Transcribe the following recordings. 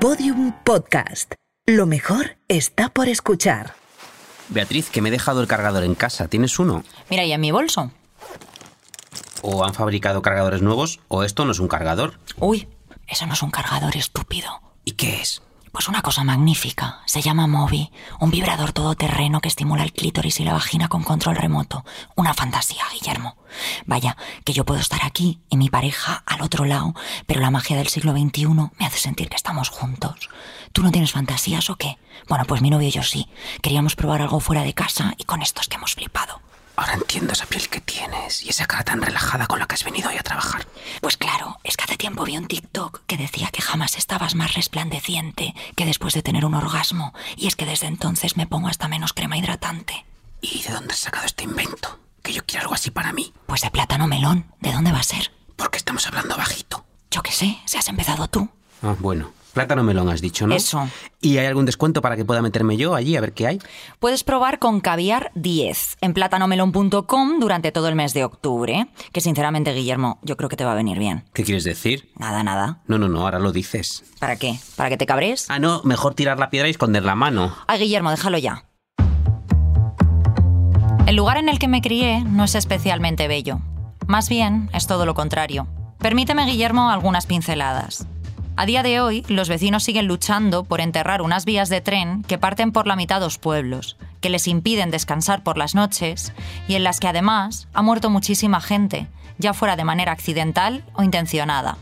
Podium Podcast. Lo mejor está por escuchar. Beatriz, que me he dejado el cargador en casa. ¿Tienes uno? Mira, y en mi bolso. O han fabricado cargadores nuevos, o esto no es un cargador. Uy, eso no es un cargador estúpido. ¿Y qué es? Pues una cosa magnífica. Se llama Mobi, un vibrador todoterreno que estimula el clítoris y la vagina con control remoto. Una fantasía, Guillermo. Vaya, que yo puedo estar aquí y mi pareja al otro lado, pero la magia del siglo XXI me hace sentir que estamos juntos. ¿Tú no tienes fantasías o qué? Bueno, pues mi novio y yo sí. Queríamos probar algo fuera de casa y con esto es que hemos flipado. Ahora entiendo esa piel que tienes y esa cara tan relajada con la que has venido hoy a trabajar. Pues claro, es que hace tiempo vi un TikTok que decía que jamás estabas más resplandeciente que después de tener un orgasmo. Y es que desde entonces me pongo hasta menos crema hidratante. ¿Y de dónde has sacado este invento? Que yo quiero algo así para mí. Pues de plátano melón. ¿De dónde va a ser? Porque estamos hablando bajito. Yo qué sé, si has empezado tú. Ah, bueno. Plátano melón has dicho, ¿no? Eso. ¿Y hay algún descuento para que pueda meterme yo allí a ver qué hay? Puedes probar con caviar 10 en plátanomelón.com durante todo el mes de octubre. Que sinceramente, Guillermo, yo creo que te va a venir bien. ¿Qué quieres decir? Nada, nada. No, no, no, ahora lo dices. ¿Para qué? ¿Para que te cabres? Ah, no, mejor tirar la piedra y esconder la mano. Ay, Guillermo, déjalo ya. El lugar en el que me crié no es especialmente bello. Más bien, es todo lo contrario. Permíteme, Guillermo, algunas pinceladas. A día de hoy, los vecinos siguen luchando por enterrar unas vías de tren que parten por la mitad dos pueblos, que les impiden descansar por las noches y en las que además ha muerto muchísima gente, ya fuera de manera accidental o intencionada.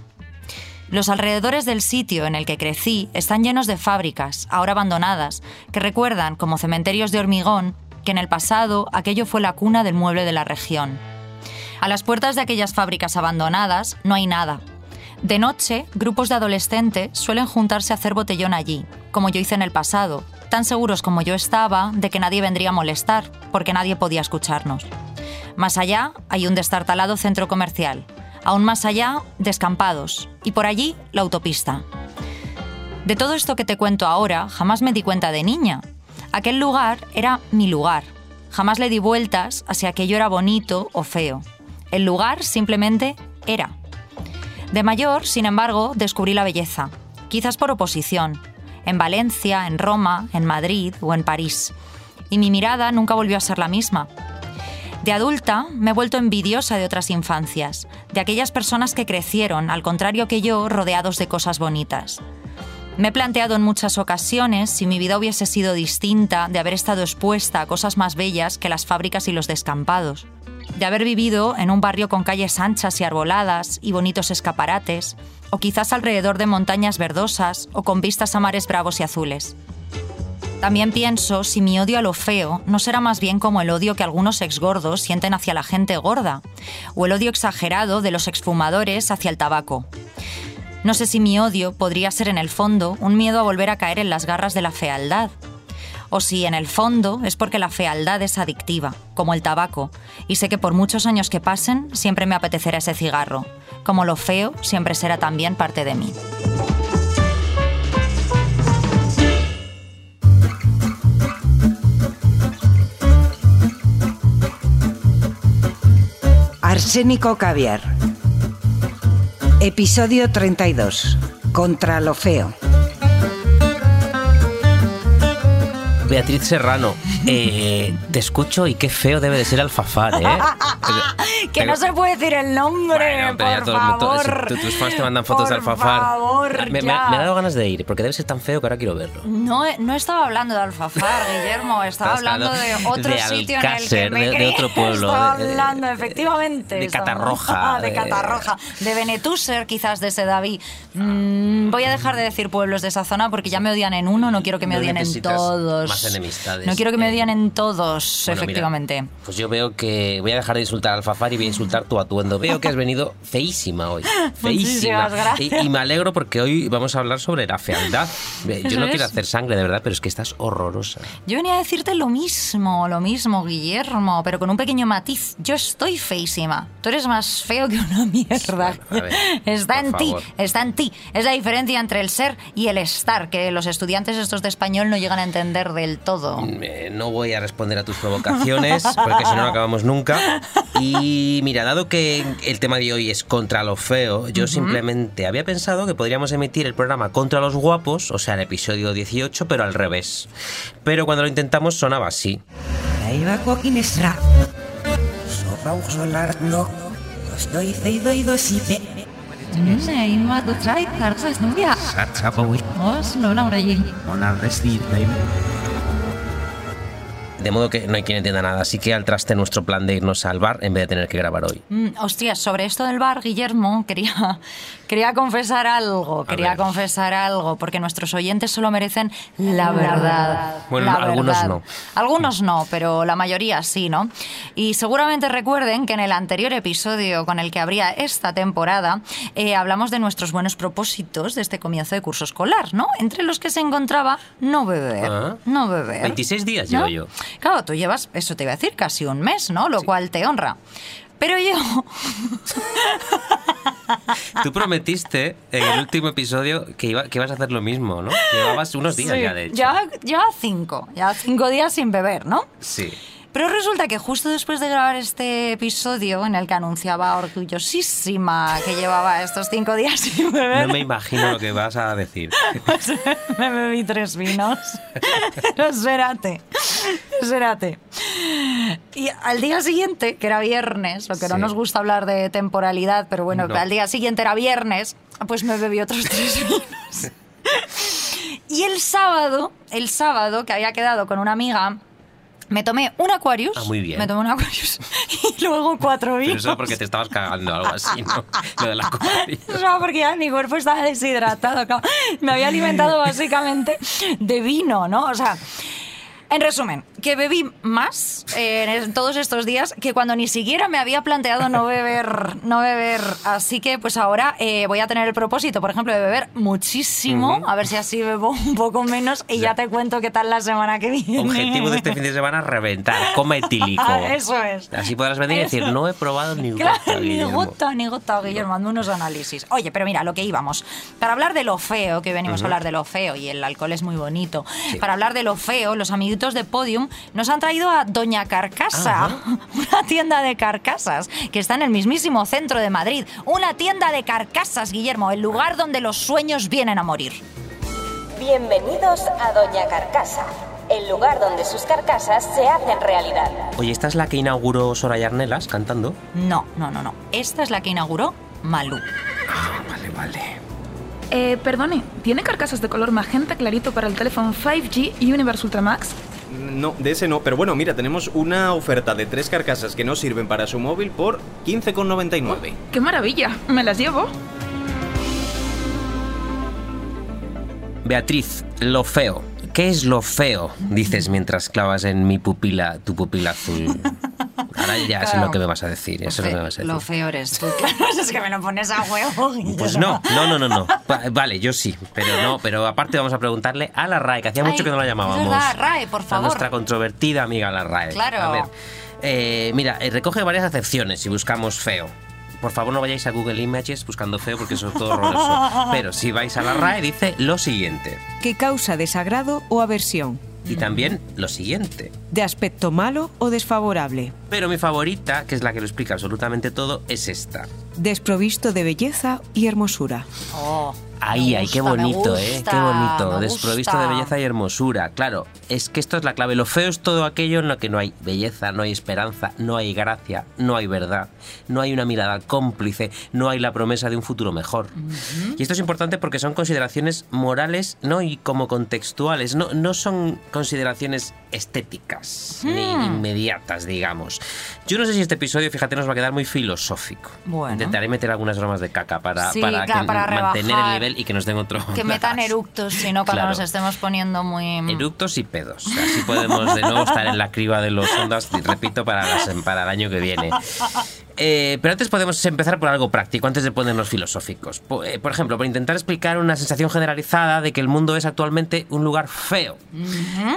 Los alrededores del sitio en el que crecí están llenos de fábricas, ahora abandonadas, que recuerdan, como cementerios de hormigón, que en el pasado aquello fue la cuna del mueble de la región. A las puertas de aquellas fábricas abandonadas no hay nada, de noche, grupos de adolescentes suelen juntarse a hacer botellón allí, como yo hice en el pasado, tan seguros como yo estaba de que nadie vendría a molestar, porque nadie podía escucharnos. Más allá hay un destartalado centro comercial, aún más allá, descampados, y por allí la autopista. De todo esto que te cuento ahora, jamás me di cuenta de niña. Aquel lugar era mi lugar. Jamás le di vueltas a si aquello era bonito o feo. El lugar simplemente era. De mayor, sin embargo, descubrí la belleza, quizás por oposición, en Valencia, en Roma, en Madrid o en París. Y mi mirada nunca volvió a ser la misma. De adulta me he vuelto envidiosa de otras infancias, de aquellas personas que crecieron, al contrario que yo, rodeados de cosas bonitas. Me he planteado en muchas ocasiones si mi vida hubiese sido distinta de haber estado expuesta a cosas más bellas que las fábricas y los descampados de haber vivido en un barrio con calles anchas y arboladas y bonitos escaparates, o quizás alrededor de montañas verdosas o con vistas a mares bravos y azules. También pienso si mi odio a lo feo no será más bien como el odio que algunos exgordos sienten hacia la gente gorda, o el odio exagerado de los exfumadores hacia el tabaco. No sé si mi odio podría ser en el fondo un miedo a volver a caer en las garras de la fealdad, o si en el fondo es porque la fealdad es adictiva, como el tabaco, y sé que por muchos años que pasen siempre me apetecerá ese cigarro, como lo feo siempre será también parte de mí. Arsénico Caviar. Episodio 32. Contra lo feo. Beatriz Serrano, eh, te escucho y qué feo debe de ser Alfafar, ¿eh? que no se puede decir el nombre, por favor. tus fans te mandan fotos de Alfafar. Favor, me, me, ha dado ganas de ir, porque debe ser tan feo que ahora quiero verlo. No, no estaba hablando de Alfafar, Guillermo, estaba hablando de otro sitio en el que me de, de, otro pueblo. Estaba hablando, efectivamente. De Catarroja. de Catarroja. De Benetúser, quizás, de Sedaví. Mm, voy a dejar de decir pueblos de esa zona porque ya me odian en uno, no quiero que me odien en todos. Más enemistades. No quiero que me en todos, efectivamente. pues yo veo que voy a dejar de insultar al Alfafar y voy a insultar tu atuendo. Veo que has venido feísima hoy. Feísima. Y, y, me alegro porque hoy vamos a hablar sobre la fealdad. Yo no quiero hacer sangre, de verdad, pero es que estás horrorosa. Yo venía a decirte lo mismo, lo mismo, Guillermo, pero con un pequeño matiz. Yo estoy feísima. Tú eres más feo que una mierda. está en ti, está en ti. Es la diferencia entre el ser y el estar, que los estudiantes estos de español no llegan a entender del todo. Mm, eh, no no voy a responder a tus provocaciones, porque si no, no acabamos nunca. Y mira, dado que el tema de hoy es contra lo feo, yo simplemente había pensado que podríamos emitir el programa contra los guapos, o sea, el episodio 18, pero al revés. Pero cuando lo intentamos sonaba así. Ahí va Esra. De modo que no hay quien entienda nada, así que al traste nuestro plan de irnos al bar en vez de tener que grabar hoy. Mm, hostias, sobre esto del bar, Guillermo, quería, quería confesar algo, quería confesar algo, porque nuestros oyentes solo merecen la verdad. Bueno, la algunos verdad. no. Algunos no, pero la mayoría sí, ¿no? Y seguramente recuerden que en el anterior episodio con el que abría esta temporada, eh, hablamos de nuestros buenos propósitos de este comienzo de curso escolar, ¿no? Entre los que se encontraba no beber. Ah. No beber. 26 días ¿no? llevo yo. Claro, tú llevas, eso te iba a decir, casi un mes, ¿no? Lo cual te honra. Pero yo, Tú prometiste en el último episodio que, iba, que ibas a hacer lo mismo, ¿no? Llevabas unos días Sí, ya, de hecho. Ya, ya cinco, ya cinco días sin beber, ¿no? Sí. Pero resulta que justo después de grabar este episodio en el que anunciaba orgullosísima que llevaba estos cinco días sin beber, No me imagino lo que vas a decir. pues me bebí tres vinos. Pero espérate, espérate. Y al día siguiente, que era viernes, lo que no nos gusta hablar de temporalidad, pero bueno, No. al día siguiente era viernes, pues me bebí otros tres vinos. Y el sábado, el sábado, que había quedado con una amiga, me tomé un Aquarius. Ah, muy bien. Me tomé un Aquarius y luego cuatro Pero vinos. eso porque te estabas cagando algo así, ¿no? Lo de la copa. No, porque ya mi cuerpo estaba deshidratado. Me había alimentado básicamente de vino, ¿no? O sea, en resumen, que bebí más eh, en todos estos días que cuando ni siquiera me había planteado no beber, no beber. Así que pues ahora eh, voy a tener el propósito, por ejemplo, de beber muchísimo, a ver si así bebo un poco menos y ya te cuento qué tal la semana que viene. Objetivo de este fin de semana, reventar, coma etílico. Eso es. Así podrás venir y decir, no he probado ni Claro, gota, ni Guillermo". gota, ni gota, Guillermo, hazme unos análisis. Oye, pero mira, lo que íbamos. Para hablar de lo feo, que venimos a hablar de lo feo, y el alcohol es muy bonito. Sí. Para hablar de lo feo, los amiguitos de Podium nos han traído a Doña Carcasa, Ajá. una tienda de carcasas que está en el mismísimo centro de Madrid. Una tienda de carcasas, Guillermo, el lugar donde los sueños vienen a morir. Bienvenidos a Doña Carcasa, el lugar donde sus carcasas se hacen realidad. Oye, ¿esta es la que inauguró Soraya Arnelas cantando? No, no, no, no. Esta es la que inauguró Malú. Vale, vale. Eh, perdone, ¿tiene carcasas de color magenta clarito para el teléfono 5G y Universe Ultramax? No, de ese no, pero bueno, mira, tenemos una oferta de tres carcasas que no sirven para su móvil por 15,99. ¡Qué maravilla! ¿Me las llevo? Beatriz, lo feo. ¿Qué es lo feo? Dices mientras clavas en mi pupila, tu pupila azul. Ahora ya sé Claro. lo que me vas a decir. Eso es lo que me vas a decir. Lo feo eres tú. Claro, es que me lo pones a huevo. Pues no, no, no, no, no. Va- Vale, yo sí, pero no, pero aparte vamos a preguntarle a la RAE, que hacía mucho que no la llamábamos. verdad, RAE, por A favor. nuestra controvertida amiga la RAE. Claro. A ver, eh, mira, eh, recoge varias acepciones si buscamos feo. Por favor, no vayáis a Google Images buscando feo porque eso es todo horroroso. Pero si vais a la RAE, dice lo siguiente. que causa desagrado o aversión, Y también lo siguiente. de aspecto malo o desfavorable, Pero mi favorita, que es la que lo explica absolutamente todo, es esta. desprovisto de belleza y hermosura. Oh, Ahí, ahí, qué gusta, bonito, ¿eh? Qué bonito. Desprovisto de belleza y hermosura. Claro, es que esto es la clave. Lo feo es todo aquello en lo que no hay belleza, no hay esperanza, no hay gracia, no hay verdad, no hay una mirada cómplice, no hay la promesa de un futuro mejor. Y esto es importante porque son consideraciones morales, ¿no? Y como contextuales. No, no son consideraciones estéticas ni Hmm. inmediatas, digamos. Yo no sé si este episodio, fíjate, nos va a quedar muy filosófico. Bueno. Intentaré meter algunas bromas de caca para, Sí, para, claro, que- para mantener el nivel y que nos den otro. Que metan eructos, si no, cuando Claro. nos estemos poniendo muy... Eructos y pedos. Así podemos de nuevo estar en la criba de los ondas, repito, para, las- para el año que viene. Eh, pero antes podemos empezar por algo práctico, antes de ponernos filosóficos. Eh, Por, ejemplo, por intentar explicar una sensación generalizada de que el mundo es actualmente un lugar feo.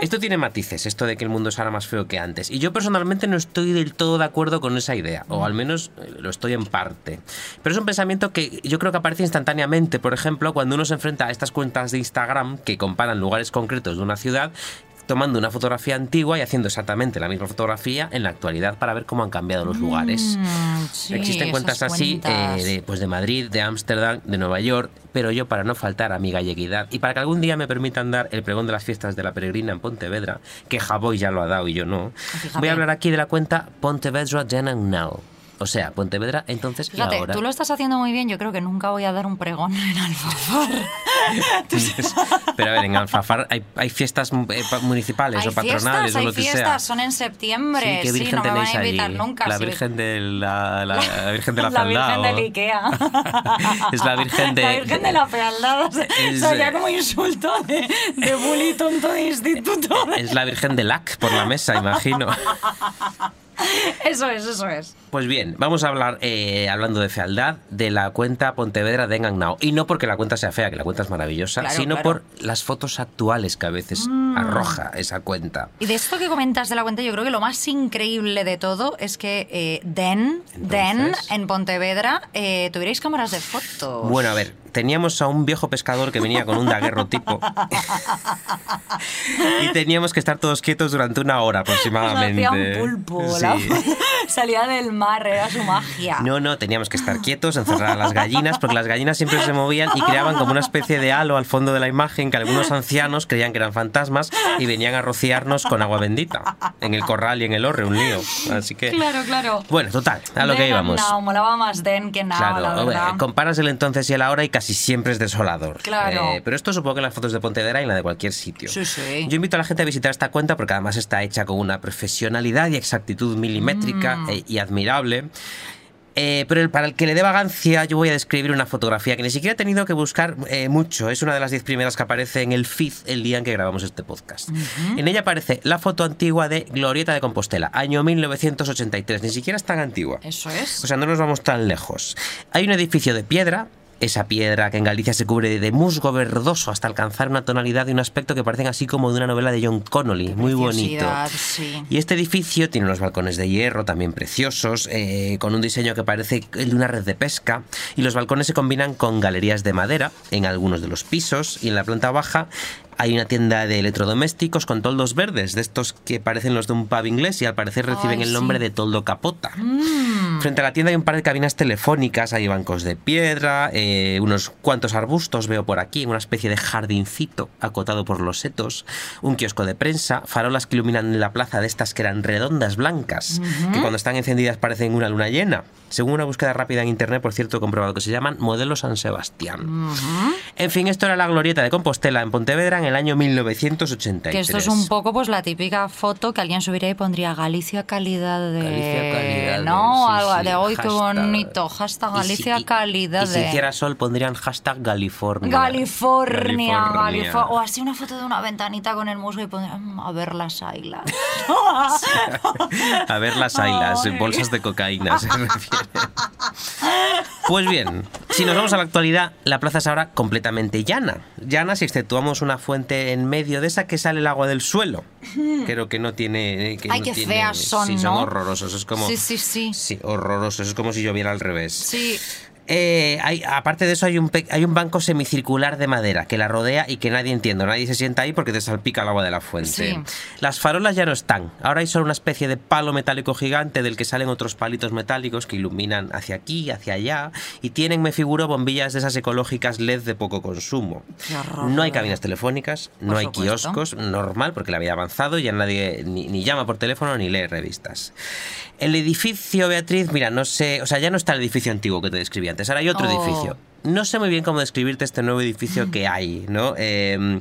Esto tiene matices, esto de que el mundo es ahora más feo que antes. Y yo personalmente no estoy del todo de acuerdo con esa idea, o al menos eh, lo estoy en parte. Pero es un pensamiento que yo creo que aparece instantáneamente, por ejemplo, cuando uno se enfrenta a estas cuentas de Instagram que comparan lugares concretos de una ciudad tomando una fotografía antigua y haciendo exactamente la misma fotografía en la actualidad para ver cómo han cambiado los lugares. Mm, sí, Existen cuentas así eh, de, pues de Madrid, de Ámsterdam, de Nueva York, pero yo para no faltar a mi galleguidad y para que algún día me permitan dar el pregón de las fiestas de la peregrina en Pontevedra, que Javoy ya lo ha dado y yo no, Fíjate. voy a hablar aquí de la cuenta Pontevedra Then and Now. O sea, Pontevedra entonces y Fíjate, ahora. tú lo estás haciendo muy bien. Yo creo que nunca voy a dar un pregón en Alfafar. Pero a ver, en Alfafar hay, hay fiestas eh, pa- municipales hay o patronales fiestas, o hay lo que fiestas, sea. son en septiembre. Sí, ¿qué virgen no me van a invitar nunca. La sí. virgen de la, la, la virgen de la, la Fealdad, Virgen o- del Ikea. Es la Virgen de- La Virgen de la Fealdad. Es, o sea, ya como insulto de, de bully tonto de instituto. Es la Virgen de Lac por la mesa, imagino. Eso es, eso es. Pues bien, vamos a hablar, eh, hablando de fealdad, de la cuenta Pontevedra de Engagnao. Y no porque la cuenta sea fea, que la cuenta es maravillosa, Claro, sino claro. por las fotos actuales que a veces Mm. Arroja esa cuenta. Y de esto que comentas de la cuenta, yo creo que lo más increíble de todo es que eh, Den, Den, Entonces. en Pontevedra, eh, tuvierais cámaras de fotos. Bueno, a ver, teníamos a un viejo pescador que venía con un daguerro tipo. y teníamos que estar todos quietos durante una hora aproximadamente. Hacía un pulpo, la- Sí. salía del mar, era su magia. No, no, teníamos que estar quietos, encerrar a las gallinas, porque las gallinas siempre se movían y creaban como una especie de halo al fondo de la imagen que algunos ancianos creían que eran fantasmas y venían a rociarnos con agua bendita en el corral y en el horre, un lío. Así que. Claro, claro. Bueno, total, a lo que íbamos. Now, molaba más Den que la Claro, verdad. eh, comparas el entonces y el ahora y casi siempre es desolador. Claro. Eh, pero esto supongo que en las fotos de Pontevedra y en la de cualquier sitio. Sí, sí. Yo invito a la gente a visitar esta cuenta porque además está hecha con una profesionalidad y exactitud milimétrica Mm. eh, y admirable. Eh, pero el- para el que le dé vagancia, yo voy a describir una fotografía que ni siquiera he tenido que buscar eh, mucho. Es una de las diez primeras que aparece en el feed el día en que grabamos este podcast. En ella aparece la foto antigua de Glorieta de Compostela, año 1983. Ni siquiera es tan antigua. Eso es. O sea, no nos vamos tan lejos. Hay un edificio de piedra, esa piedra que en Galicia se cubre de musgo verdoso hasta alcanzar una tonalidad y un aspecto que parecen así como de una novela de John Connolly, muy bonito. Sí. Y este edificio tiene unos balcones de hierro también preciosos, eh, con un diseño que parece el de una red de pesca, y los balcones se combinan con galerías de madera en algunos de los pisos, y en la planta baja hay una tienda de electrodomésticos con toldos verdes, de estos que parecen los de un pub inglés y al parecer reciben Ay, el sí. nombre de toldo capota. Mm. Frente a la tienda hay un par de cabinas telefónicas, hay bancos de piedra, eh, unos cuantos arbustos veo por aquí, una especie de jardincito acotado por los setos, un kiosco de prensa, farolas que iluminan la plaza de estas que eran redondas blancas, que cuando están encendidas parecen una luna llena. Según una búsqueda rápida en internet, por cierto, he comprobado que se llaman Modelo San Sebastián. En fin, esto era la glorieta de Compostela en Pontevedra en el año 1983. Que esto es un poco pues la típica foto que alguien subiría y pondría Galicia calidad de... Galicia calidad de- No, sí, algo sí, de hoy qué bonito, hashtag Y si- Galicia y- calidad y si de... hiciera sol pondrían hashtag California. California, California. California. O así una foto de una ventanita con el musgo y pondrían "Mm, a ver las águilas. A ver las ailas, bolsas de cocaína se refiere. Pues bien, si nos vamos a la actualidad, la plaza es ahora completamente llana. Llana si exceptuamos una fuente en medio de esa que sale el agua del suelo. Creo que no tiene... Que Ay, no qué tiene- feas son, Sí, son ¿no? horrorosos. Es como... Sí, sí, sí. Sí, horrorosos. Es como si lloviera al revés. Sí. Eh, hay, aparte de eso, hay un, hay un banco semicircular de madera que la rodea y que nadie entiende. Nadie se sienta ahí porque te salpica el agua de la fuente. Sí. Las farolas ya no están. Ahora hay solo una especie de palo metálico gigante del que salen otros palitos metálicos que iluminan hacia aquí, hacia allá. Y tienen, me figuro, bombillas de esas ecológicas LED de poco consumo. No hay cabinas telefónicas, no Por hay supuesto. kioscos, normal, porque la había avanzado y ya nadie ni, ni llama por teléfono ni lee revistas. El edificio, Beatriz, mira, no sé, o sea, ya no está el edificio antiguo que te describí antes, ahora hay otro Oh. edificio. No sé muy bien cómo describirte este nuevo edificio que hay, ¿no? Eh,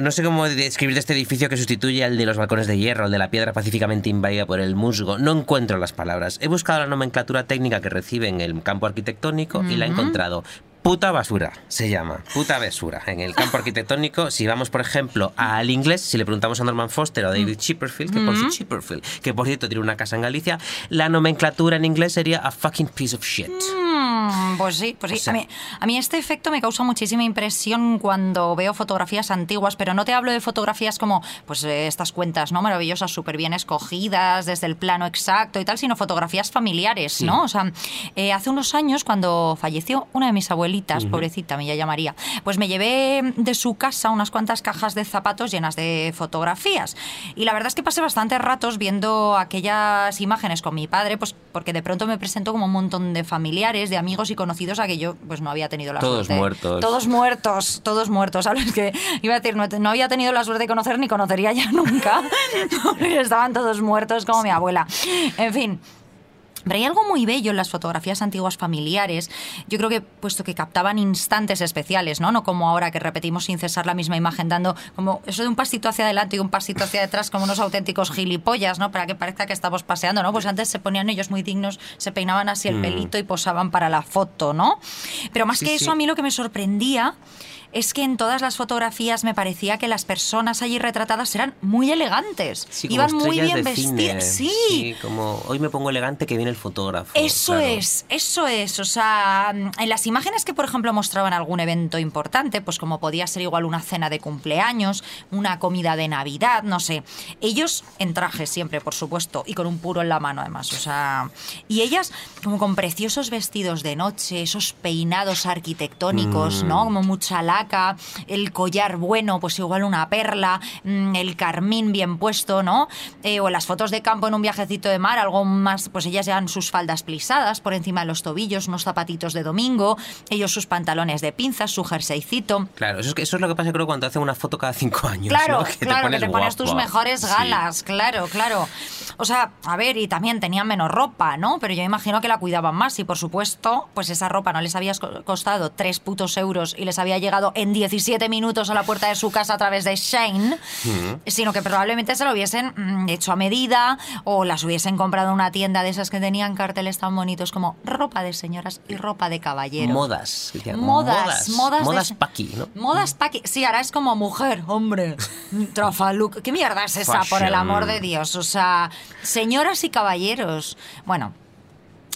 no sé cómo describirte este edificio que sustituye al de los balcones de hierro, el de la piedra pacíficamente invadida por el musgo. No encuentro las palabras. He buscado la nomenclatura técnica que recibe en el campo arquitectónico y la he encontrado. Puta basura se llama, puta basura. En el campo arquitectónico, si vamos, por ejemplo, al inglés, si le preguntamos a Norman Foster o a David Chipperfield, que por, Chipperfield, que por cierto tiene una casa en Galicia, la nomenclatura en inglés sería a fucking piece of shit. Mm, pues sí, pues sí. O sea- a, mí, a mí este efecto me causa muchísima impresión cuando veo fotografías antiguas, pero no te hablo de fotografías como pues eh, estas cuentas no maravillosas, súper bien escogidas, desde el plano exacto y tal, sino fotografías familiares, ¿no? O sea, eh, hace unos años cuando falleció una de mis abuelitas, pobrecita, mi yaya María, pues me llevé de su casa unas cuantas cajas de zapatos llenas de fotografías. Y la verdad es que pasé bastantes ratos viendo aquellas imágenes con mi padre, pues porque de pronto me presentó como un montón de familiares, de amigos y conocidos a que yo pues no había tenido la Todos suerte. muertos. Todos muertos, todos muertos. ¿Sabes? Que iba a decir, no, no había tenido la suerte de conocer ni conocería ya nunca. Estaban todos muertos como mi abuela. En fin. Pero hay algo muy bello en las fotografías antiguas familiares. Yo creo que, puesto que captaban instantes especiales, ¿no? No como ahora que repetimos sin cesar la misma imagen, dando como eso de un pasito hacia adelante y un pasito hacia detrás, como unos auténticos gilipollas, ¿no? Para que parezca que estamos paseando, ¿no? Pues antes se ponían ellos muy dignos, se peinaban así el pelito y posaban para la foto, ¿no? Pero más Sí, que sí. eso, a mí lo que me sorprendía es que en todas las fotografías me parecía que las personas allí retratadas eran muy elegantes. Sí, Iban muy bien vestidas. Sí, como hoy me pongo elegante que viene el fotógrafo. eso claro. es, eso es. O sea, en las imágenes que, por ejemplo, mostraban algún evento importante, pues como podía ser igual una cena de cumpleaños, una comida de Navidad, no sé. Ellos en traje siempre, por supuesto, y con un puro en la mano, además. O sea, y ellas como con preciosos vestidos de noche, esos peinados arquitectónicos, ¿no? Como mucha laca, el collar bueno, pues igual una perla, mm, el carmín bien puesto, ¿no? Eh, o las fotos de campo en un viajecito de mar, algo más, pues ellas llevan sus faldas plisadas por encima de los tobillos, unos zapatitos de domingo, ellos sus pantalones de pinzas, su jerseycito. Claro, eso es, que- eso es lo que pasa creo cuando hace una foto cada cinco años. Claro, ¿no? Que claro, que te pones tus mejores Sí. galas, claro, claro. O sea, a ver, y también tenían menos ropa, ¿no? Pero yo imagino que la cuidaban más y, por supuesto, pues esa ropa no les había co- costado tres putos euros y les había llegado en 17 minutos a la puerta de su casa a través de Shane, sino que probablemente se lo hubiesen mm, hecho a medida o las hubiesen comprado en una tienda de esas que tenían carteles tan bonitos como ropa de señoras y ropa de caballero. Modas. decían, Modas, modas, de- Modas paqui, ¿no? Modas paqui. Sí, ahora es como mujer, hombre. Trafaluc. ¿Qué mierda es esa, por el amor de Dios? O sea, señoras y caballeros. Bueno.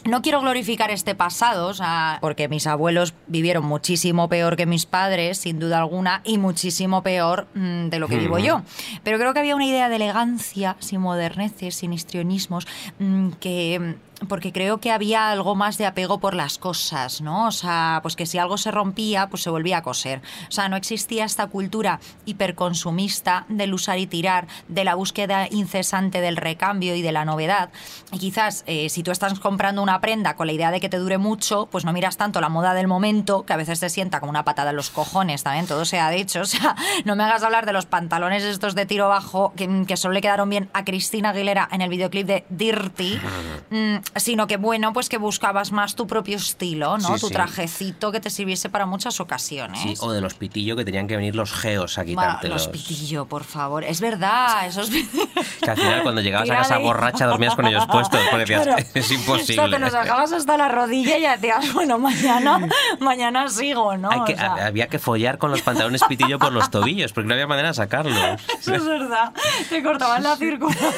No quiero glorificar este pasado, o sea, porque mis abuelos vivieron muchísimo peor que mis padres, sin duda alguna, y muchísimo peor mm, de lo que vivo yo. Pero creo que había una idea de elegancia, sin moderneces, sin histrionismos, mm, que porque creo que había algo más de apego por las cosas, ¿no? O sea, pues que si algo se rompía, pues se volvía a coser. O sea, no existía esta cultura hiperconsumista del usar y tirar, de la búsqueda incesante del recambio y de la novedad. Y quizás eh, si tú estás comprando una prenda con la idea de que te dure mucho, pues no miras tanto la moda del momento, que a veces te sienta como una patada en los cojones, también todo se ha dicho. O sea, no me hagas hablar de los pantalones estos de tiro bajo que, que solo le quedaron bien a Cristina Aguilera en el videoclip de Dirty. Mm, sino que bueno, pues que buscabas más tu propio estilo, ¿no? Sí, tu sí. trajecito que te sirviese para muchas ocasiones. Sí, o de los pitillos que tenían que venir los geos a Bueno, quitártelos. los pitillo, por favor. Es verdad, esos pitillos. Que al final cuando llegabas a casa de- borracha dormías con ellos puestos porque decías, Claro. es O imposible. sea, te los dejabas hasta la rodilla y ya decías, bueno, mañana, mañana sigo, ¿no? Hay que- O sea, Había que follar con los pantalones pitillo por los tobillos porque no había manera de sacarlos. Eso es verdad. Te cortaban la circulación.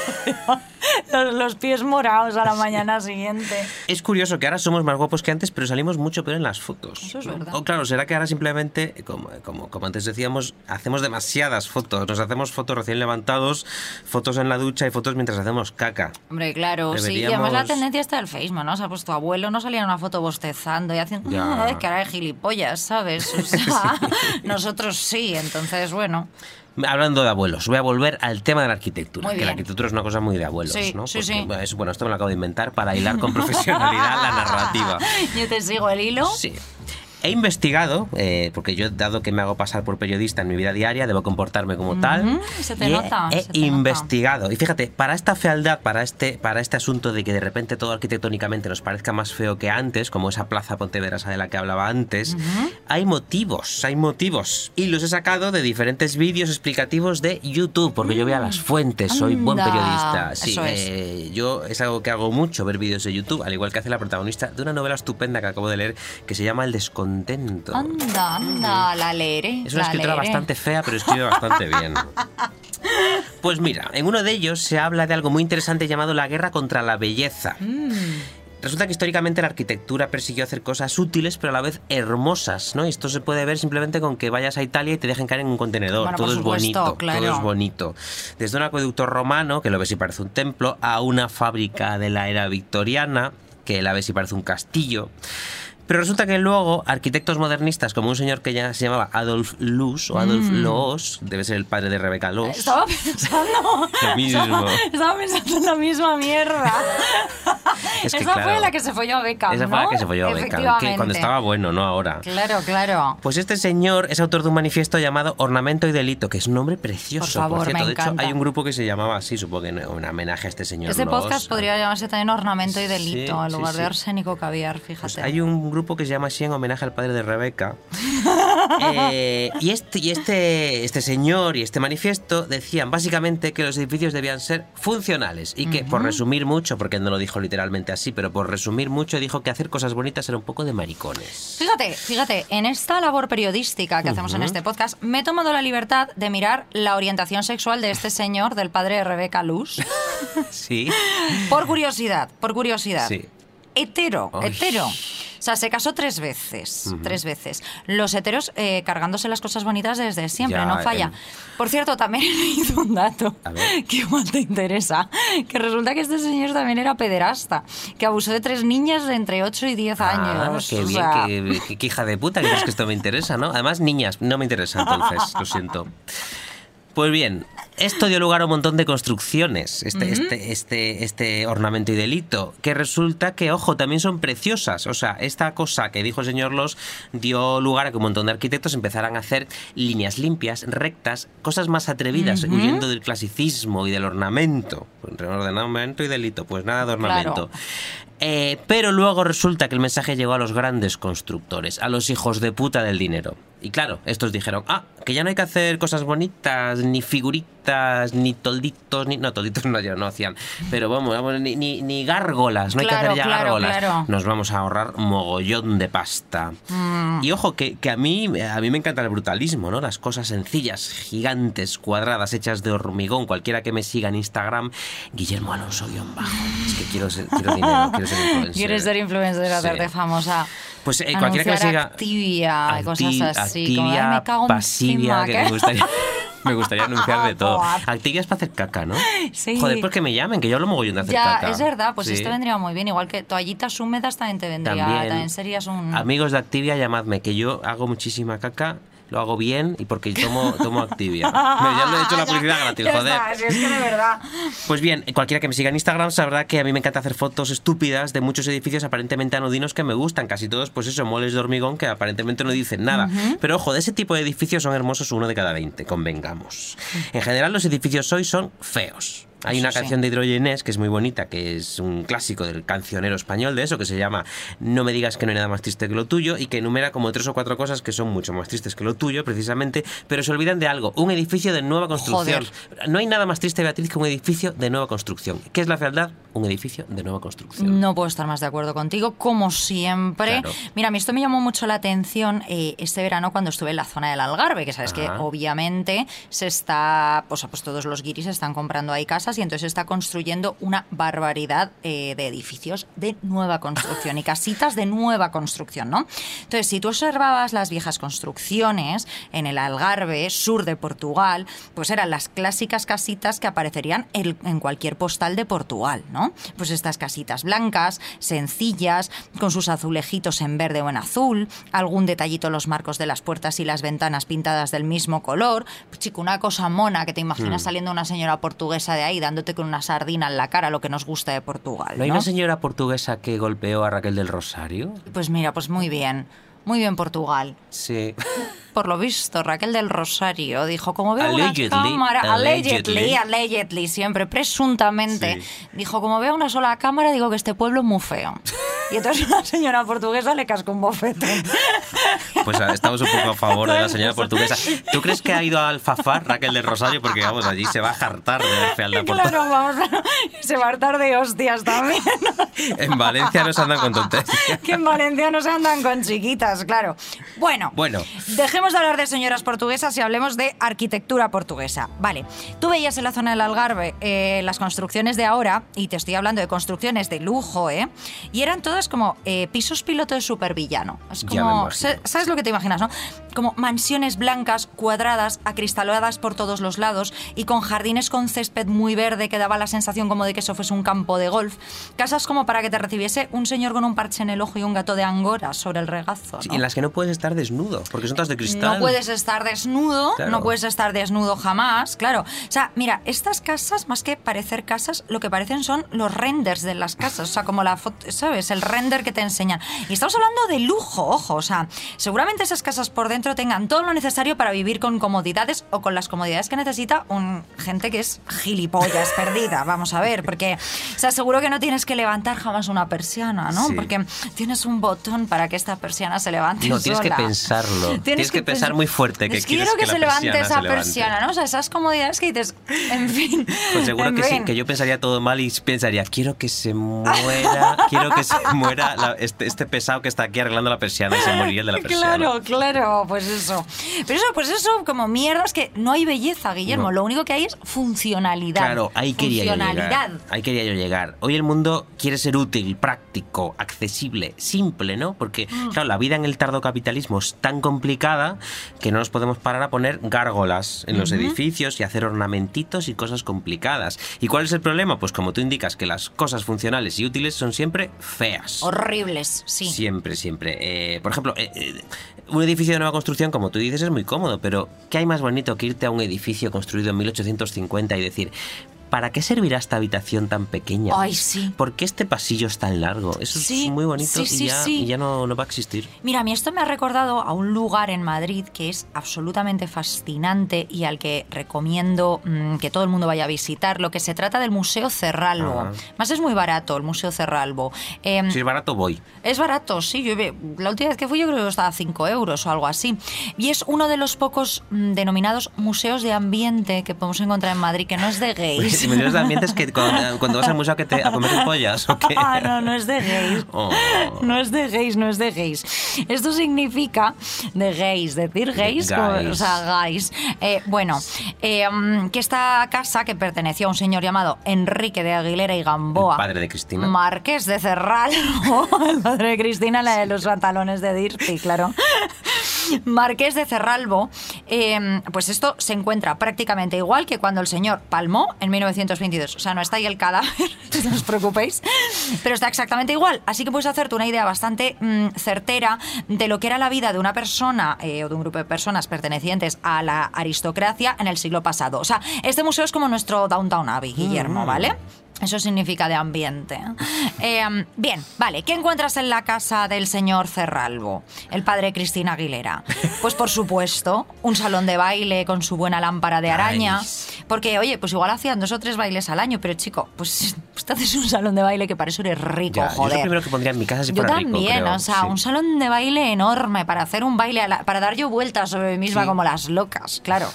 Los, los pies morados a la mañana siguiente. Es curioso que ahora somos más guapos que antes, pero salimos mucho peor en las fotos. Eso es ¿no? verdad. O claro, será que ahora simplemente, como, como, como antes decíamos, hacemos demasiadas fotos. Nos hacemos fotos recién levantados, fotos en la ducha y fotos mientras hacemos caca. Hombre, claro, sí. Y además la tendencia está del Facebook, ¿no? O sea, pues tu abuelo no salía en una foto bostezando y haciendo Ya. "Ay, cara de gilipollas, ¿sabes? O sea, nosotros sí, entonces, bueno. Hablando de abuelos, voy a volver al tema de la arquitectura. Que la arquitectura es una cosa muy de abuelos, Sí, ¿no? sí, sí. bueno, esto me lo acabo de inventar para hilar con profesionalidad la narrativa. Yo te sigo el hilo. Sí. He investigado, eh, porque yo, dado que me hago pasar por periodista en mi vida diaria, debo comportarme como tal. Se te y he- nota, He, se te nota. investigado. Y fíjate, para esta fealdad, para este, para este asunto de que de repente todo arquitectónicamente nos parezca más feo que antes, como esa plaza Pontevedresa de la que hablaba antes, hay motivos, hay motivos. Y los he sacado de diferentes vídeos explicativos de YouTube, porque yo voy a las fuentes, soy buen periodista. Sí, eso es. eh, yo es algo que hago mucho, ver vídeos de YouTube, al igual que hace la protagonista de una novela estupenda que acabo de leer que se llama El Anda, anda, la leeré. Es una escritora leeré. bastante fea, pero escribe bastante bien. Pues mira, en uno de ellos se habla de algo muy interesante llamado la guerra contra la belleza. Resulta que históricamente la arquitectura persiguió hacer cosas útiles, pero a la vez hermosas, ¿no? Y esto se puede ver simplemente con que vayas a Italia y te dejen caer en un contenedor. Bueno, todo es bonito, claro. todo es bonito. Desde un acueducto romano, que lo ves y parece un templo, a una fábrica de la era victoriana, que la ves y parece un castillo. Pero resulta que luego arquitectos modernistas, como un señor que ya se llamaba Adolf Loos o Adolf Mm. Loos, debe ser el padre de Rebeca Loos. Estaba pensando. Lo mismo. Estaba, estaba pensando en la misma mierda. Es que, Esa claro, fue la que se folló a Beckham. Esa fue la ¿no? que se folló a Beckham, que cuando estaba bueno, no ahora. Claro, claro. Pues este señor es autor de un manifiesto llamado Ornamento y Delito, que es un nombre precioso. Por favor, cierto. me de hecho, encanta. hay un grupo que se llamaba así, supongo que en en homenaje a este señor. Este Loos. podcast podría llamarse también Ornamento y Delito, Sí, en sí, lugar de sí. arsénico caviar, fíjate. Pues hay un grupo que se llama así en homenaje al padre de Rebeca. Eh, y este, y este, este señor y este manifiesto decían básicamente que los edificios debían ser funcionales y que, por resumir mucho, porque no lo dijo literalmente así, pero por resumir mucho, dijo que hacer cosas bonitas era un poco de maricones. Fíjate, fíjate, en esta labor periodística que hacemos en este podcast, me he tomado la libertad de mirar la orientación sexual de este señor, del padre de Rebeca Luz, Sí. por curiosidad, por curiosidad. Sí. Hetero, Ay. hetero. O sea, se casó tres veces, Ujú. tres veces. Los heteros eh, cargándose las cosas bonitas desde siempre, Ya, no falla. Por cierto, también he leído un dato que igual te interesa, que resulta que este señor también era pederasta, que abusó de tres niñas de entre 8 y 10 Ah, años. qué O bien, sea, qué, qué- qué hija de puta, que crees que esto me interesa, ¿no? Además, niñas, no me interesa entonces, lo siento. Pues bien, esto dio lugar a un montón de construcciones, este, este, este, este ornamento y delito, que resulta que, ojo, también son preciosas. O sea, esta cosa que dijo el señor Los dio lugar a que un montón de arquitectos empezaran a hacer líneas limpias, rectas, cosas más atrevidas, Ujú. huyendo del clasicismo y del ornamento. Ornamento y delito, pues nada de ornamento. Claro. Eh, pero luego resulta que el mensaje llegó a los grandes constructores, a los hijos de puta del dinero. Y claro, estos dijeron, ah, que ya no hay que hacer cosas bonitas, ni figuritas, ni tolditos, ni... No, tolditos no, no hacían. Pero vamos, vamos, ni, ni, ni gárgolas, no hay que hacer ya claro, gárgolas. claro. Nos vamos a ahorrar mogollón de pasta. mm, Y ojo, que, que a, mí, a mí me encanta el brutalismo, ¿no? Las cosas sencillas, gigantes, cuadradas, hechas de hormigón. Cualquiera que me siga en Instagram, Guillermo Alonso guion bajo. Es que quiero, ser, quiero dinero, quiero ser influencer. Quieres ser influencer, Sí. hacerte famosa. Pues eh, cualquiera que me siga... Activia, cosas así. como, Activia, "Ay, me cago pasivia, encima", que me gustaría... Me gustaría anunciar de todo. Buah. Activia es para hacer caca, ¿no? Sí. Joder, pues que me llamen, que yo hablo mogollón de hacer Ya, caca. es verdad, pues Sí. esto vendría muy bien. Igual que toallitas húmedas también te vendría. También. También, serías un. Amigos de Activia, llamadme, que yo hago muchísima caca, lo hago bien y porque tomo, tomo Activia. Ya lo he hecho la publicidad gratis, joder. está, si es que de verdad. Pues bien, cualquiera que me siga en Instagram sabrá que a mí me encanta hacer fotos estúpidas de muchos edificios aparentemente anodinos que me gustan. Casi todos, pues eso, moles de hormigón que aparentemente no dicen nada. Pero ojo, de ese tipo de edificios son hermosos uno de cada 20, convengamos. En general, los edificios hoy son feos. Hay Eso una sí. canción de Hidrogenés que es muy bonita, que es un clásico del cancionero español de eso, que se llama No me digas que no hay nada más triste que lo tuyo, y que enumera como tres o cuatro cosas que son mucho más tristes que lo tuyo, precisamente, pero se olvidan de algo, un edificio de nueva construcción. No hay nada más triste, Beatriz, que un edificio de nueva construcción. ¿Qué es la fealdad? Un edificio de nueva construcción. No puedo estar más de acuerdo contigo, como siempre. Claro. Mira, a mí esto me llamó mucho la atención eh, este verano cuando estuve en la zona del Algarve, que sabes que Ajá. obviamente se está, pues, pues todos los guiris están comprando ahí casas y entonces está construyendo una barbaridad eh, de edificios de nueva construcción y casitas de nueva construcción, ¿no? Entonces, si tú observabas las viejas construcciones en el Algarve, sur de Portugal, pues eran las clásicas casitas que aparecerían en, en cualquier postal de Portugal, ¿no? Pues estas casitas blancas, sencillas, con sus azulejitos en verde o en azul, algún detallito en los marcos de las puertas y las ventanas pintadas del mismo color. Pues, chico, una cosa mona que te imaginas Hmm. saliendo una señora portuguesa de ahí dándote con una sardina en la cara, lo que nos gusta de Portugal. ¿No hay una señora portuguesa que golpeó a Raquel del Rosario? Pues mira, pues muy bien. Muy bien Portugal. Sí. Por lo visto, Raquel del Rosario dijo, como veo Allegedly, una cámara, allegedly. allegedly, allegedly, siempre, presuntamente, Sí. dijo, como veo una sola cámara, digo que este pueblo es muy feo. Y entonces la señora portuguesa le cascó un bofetón. Pues ah, estamos un poco a favor de la señora portuguesa. ¿Tú crees que ha ido a Alfafar, Raquel de Rosario? Porque vamos, allí se va a jartar de ver fealdad portuguesa. Claro, vamos, se va a hartar de hostias también. En Valencia no se andan con tonterías. Que en Valencia no se andan con chiquitas, claro. Bueno, Bueno. dejemos de hablar de señoras portuguesas y hablemos de arquitectura portuguesa. Vale, tú veías en la zona del Algarve eh, las construcciones de ahora, y te estoy hablando de construcciones de lujo, ¿eh? Y eran todas como eh, pisos piloto de supervillano. Es como, ¿sabes lo que te imaginas, no? Como mansiones blancas, cuadradas, acristaladas por todos los lados y con jardines con césped muy verde que daba la sensación como de que eso fuese un campo de golf. Casas como para que te recibiese un señor con un parche en el ojo y un gato de angora sobre el regazo. Sí, ¿no? en las que no puedes estar desnudo, porque son todas de cristal. No puedes estar desnudo, Claro. no puedes estar desnudo jamás, claro. O sea, mira, estas casas, más que parecer casas, lo que parecen son los renders de las casas. O sea, como la foto, ¿sabes? El render que te enseñan. Y estamos hablando de lujo, ojo. O sea, seguramente esas casas por dentro tengan todo lo necesario para vivir con comodidades o con las comodidades que necesita un gente que es gilipollas perdida. Vamos a ver, porque, o sea, seguro que no tienes que levantar jamás una persiana, ¿no? Sí. Porque tienes un botón para que esta persiana se levante No, tienes que pensarlo. Tienes que pensar pens- muy fuerte que es quieres quiero que, que la se levante persiana esa se levante. persiana, ¿no? O sea, esas comodidades que dices, en fin. Pues seguro que sí, que yo pensaría todo mal y pensaría, quiero que se muera, quiero que se muera la- este, este pesado que está aquí arreglando la persiana y se moriría el de la persiana. Claro, claro, pues eso. Pero eso, pues eso, como mierda, es que no hay belleza, Guillermo. No. Lo único que hay es funcionalidad. Claro, ahí quería yo llegar. Ahí quería yo llegar. Hoy el mundo quiere ser útil, práctico, accesible, simple, ¿no? Porque, Mm. claro, la vida en el tardocapitalismo es tan complicada que no nos podemos parar a poner gárgolas en los edificios y hacer ornamentitos y cosas complicadas. ¿Y cuál es el problema? Pues como tú indicas, que las cosas funcionales y útiles son siempre feas. Horribles, sí. Siempre, siempre. Eh, por ejemplo, eh, eh, un edificio de nueva construcción, como tú dices, es muy cómodo, pero ¿qué hay más bonito que irte a un edificio construido en 1850 y decir, ¿para qué servirá esta habitación tan pequeña? Ay, sí. ¿Por qué este pasillo es tan largo? Eso Sí, es muy bonito sí, y ya, sí. y ya no, no va a existir. Mira, a mí esto me ha recordado a un lugar en Madrid que es absolutamente fascinante y al que recomiendo mm, que todo el mundo vaya a visitar. Lo que se trata del Museo Cerralbo. Ah. Más es muy barato el Museo Cerralbo. Em, Si es barato, voy. Es barato, sí. Yo, la última vez que fui yo creo que estaba a 5 euros o algo así. Y es uno de los pocos mm, denominados museos de ambiente que podemos encontrar en Madrid, que no es de gays. Si me de ambientes que cuando, cuando vas al museo que te, a comer pollas o qué. Ah, no, no es de gays. Oh. No es de gays, no es de gays. Esto significa de gays, decir gays, o sea, gays. Eh, bueno, eh, mm, que esta casa que perteneció a un señor llamado Enrique de Aguilera y Gamboa. El padre de Cristina. Marqués de Cerralbo, el padre de Cristina, la de los pantalones de Dirty, claro. Marqués de Cerralbo, eh, pues esto se encuentra prácticamente igual que cuando el señor palmó en 1922. O sea, no está ahí el cadáver, no os preocupéis, pero está exactamente igual. Así que puedes hacerte una idea bastante mm, certera de lo que era la vida de una persona eh, o de un grupo de personas pertenecientes a la aristocracia en el siglo pasado. O sea, este museo es como nuestro Downtown Abbey, Guillermo, ¿vale? Eso significa de ambiente. Eh, bien, vale. ¿Qué encuentras en la casa del señor Cerralbo, el padre Cristina Aguilera? Pues por supuesto, un salón de baile con su buena lámpara de araña. Nice. Porque, oye, pues igual hacían dos o tres bailes al año, pero chico, pues, pues te haces un salón de baile que para eso eres rico, Ya, yo es lo joder. primero que pondría en mi casa si Yo rico, también, creo, o sea, sí. un salón de baile enorme para hacer un baile, a la- para dar yo vueltas sobre mí misma Sí. como las locas, claro.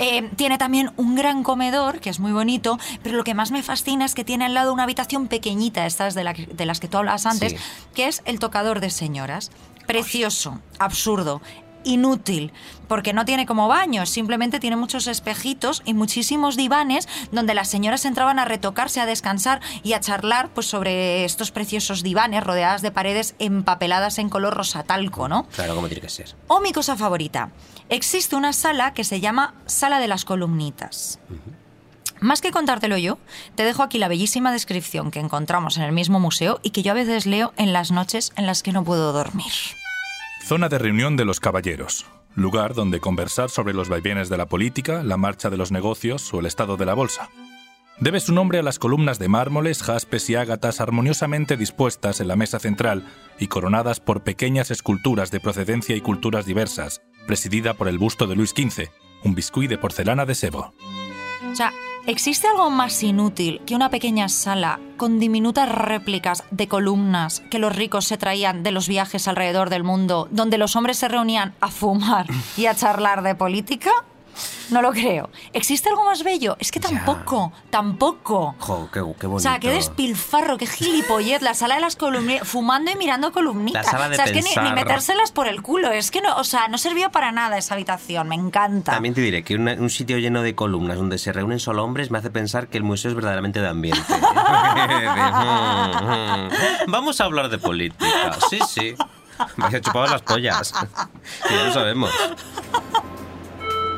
Eh, tiene también un gran comedor, que es muy bonito, pero lo que más me fascina es que tiene al lado una habitación pequeñita, estas de, la que- de las que tú hablabas antes, Sí. que es el tocador de señoras. Precioso, absurdo. Inútil, porque no tiene como baños, simplemente tiene muchos espejitos y muchísimos divanes donde las señoras entraban a retocarse, a descansar y a charlar pues, sobre estos preciosos divanes rodeadas de paredes empapeladas en color rosatalco, ¿no? Claro, como tiene que ser. O mi cosa favorita. Existe una sala que se llama Sala de las Columnitas. Más que contártelo yo, te dejo aquí la bellísima descripción que encontramos en el mismo museo y que yo a veces leo en las noches en las que no puedo dormir. Zona de reunión de los caballeros. Lugar donde conversar sobre los vaivenes de la política, la marcha de los negocios o el estado de la bolsa. Debe su nombre a las columnas de mármoles, jaspes y ágatas armoniosamente dispuestas en la mesa central y coronadas por pequeñas esculturas de procedencia y culturas diversas, presidida por el busto de Luis XV, un biscuit de porcelana de sebo. ¿Existe algo más inútil que una pequeña sala con diminutas réplicas de columnas que los ricos se traían de los viajes alrededor del mundo, donde los hombres se reunían a fumar y a charlar de política? No lo creo. ¿Existe algo más bello? Es que tampoco, tampoco. Jo, qué, qué bonito. O sea, qué despilfarro, qué gilipollez, la sala de las columnitas, fumando y mirando columnitas. La sala de o sea, es que ni, metérselas por el culo, es que no, o sea, no servía para nada esa habitación, me encanta. También te diré que una- un sitio lleno de columnas donde se reúnen solo hombres me hace pensar que el museo es verdaderamente de ambiente. Vamos a hablar de política. Sí, sí. Vaya chupados las pollas. Que ya lo sabemos.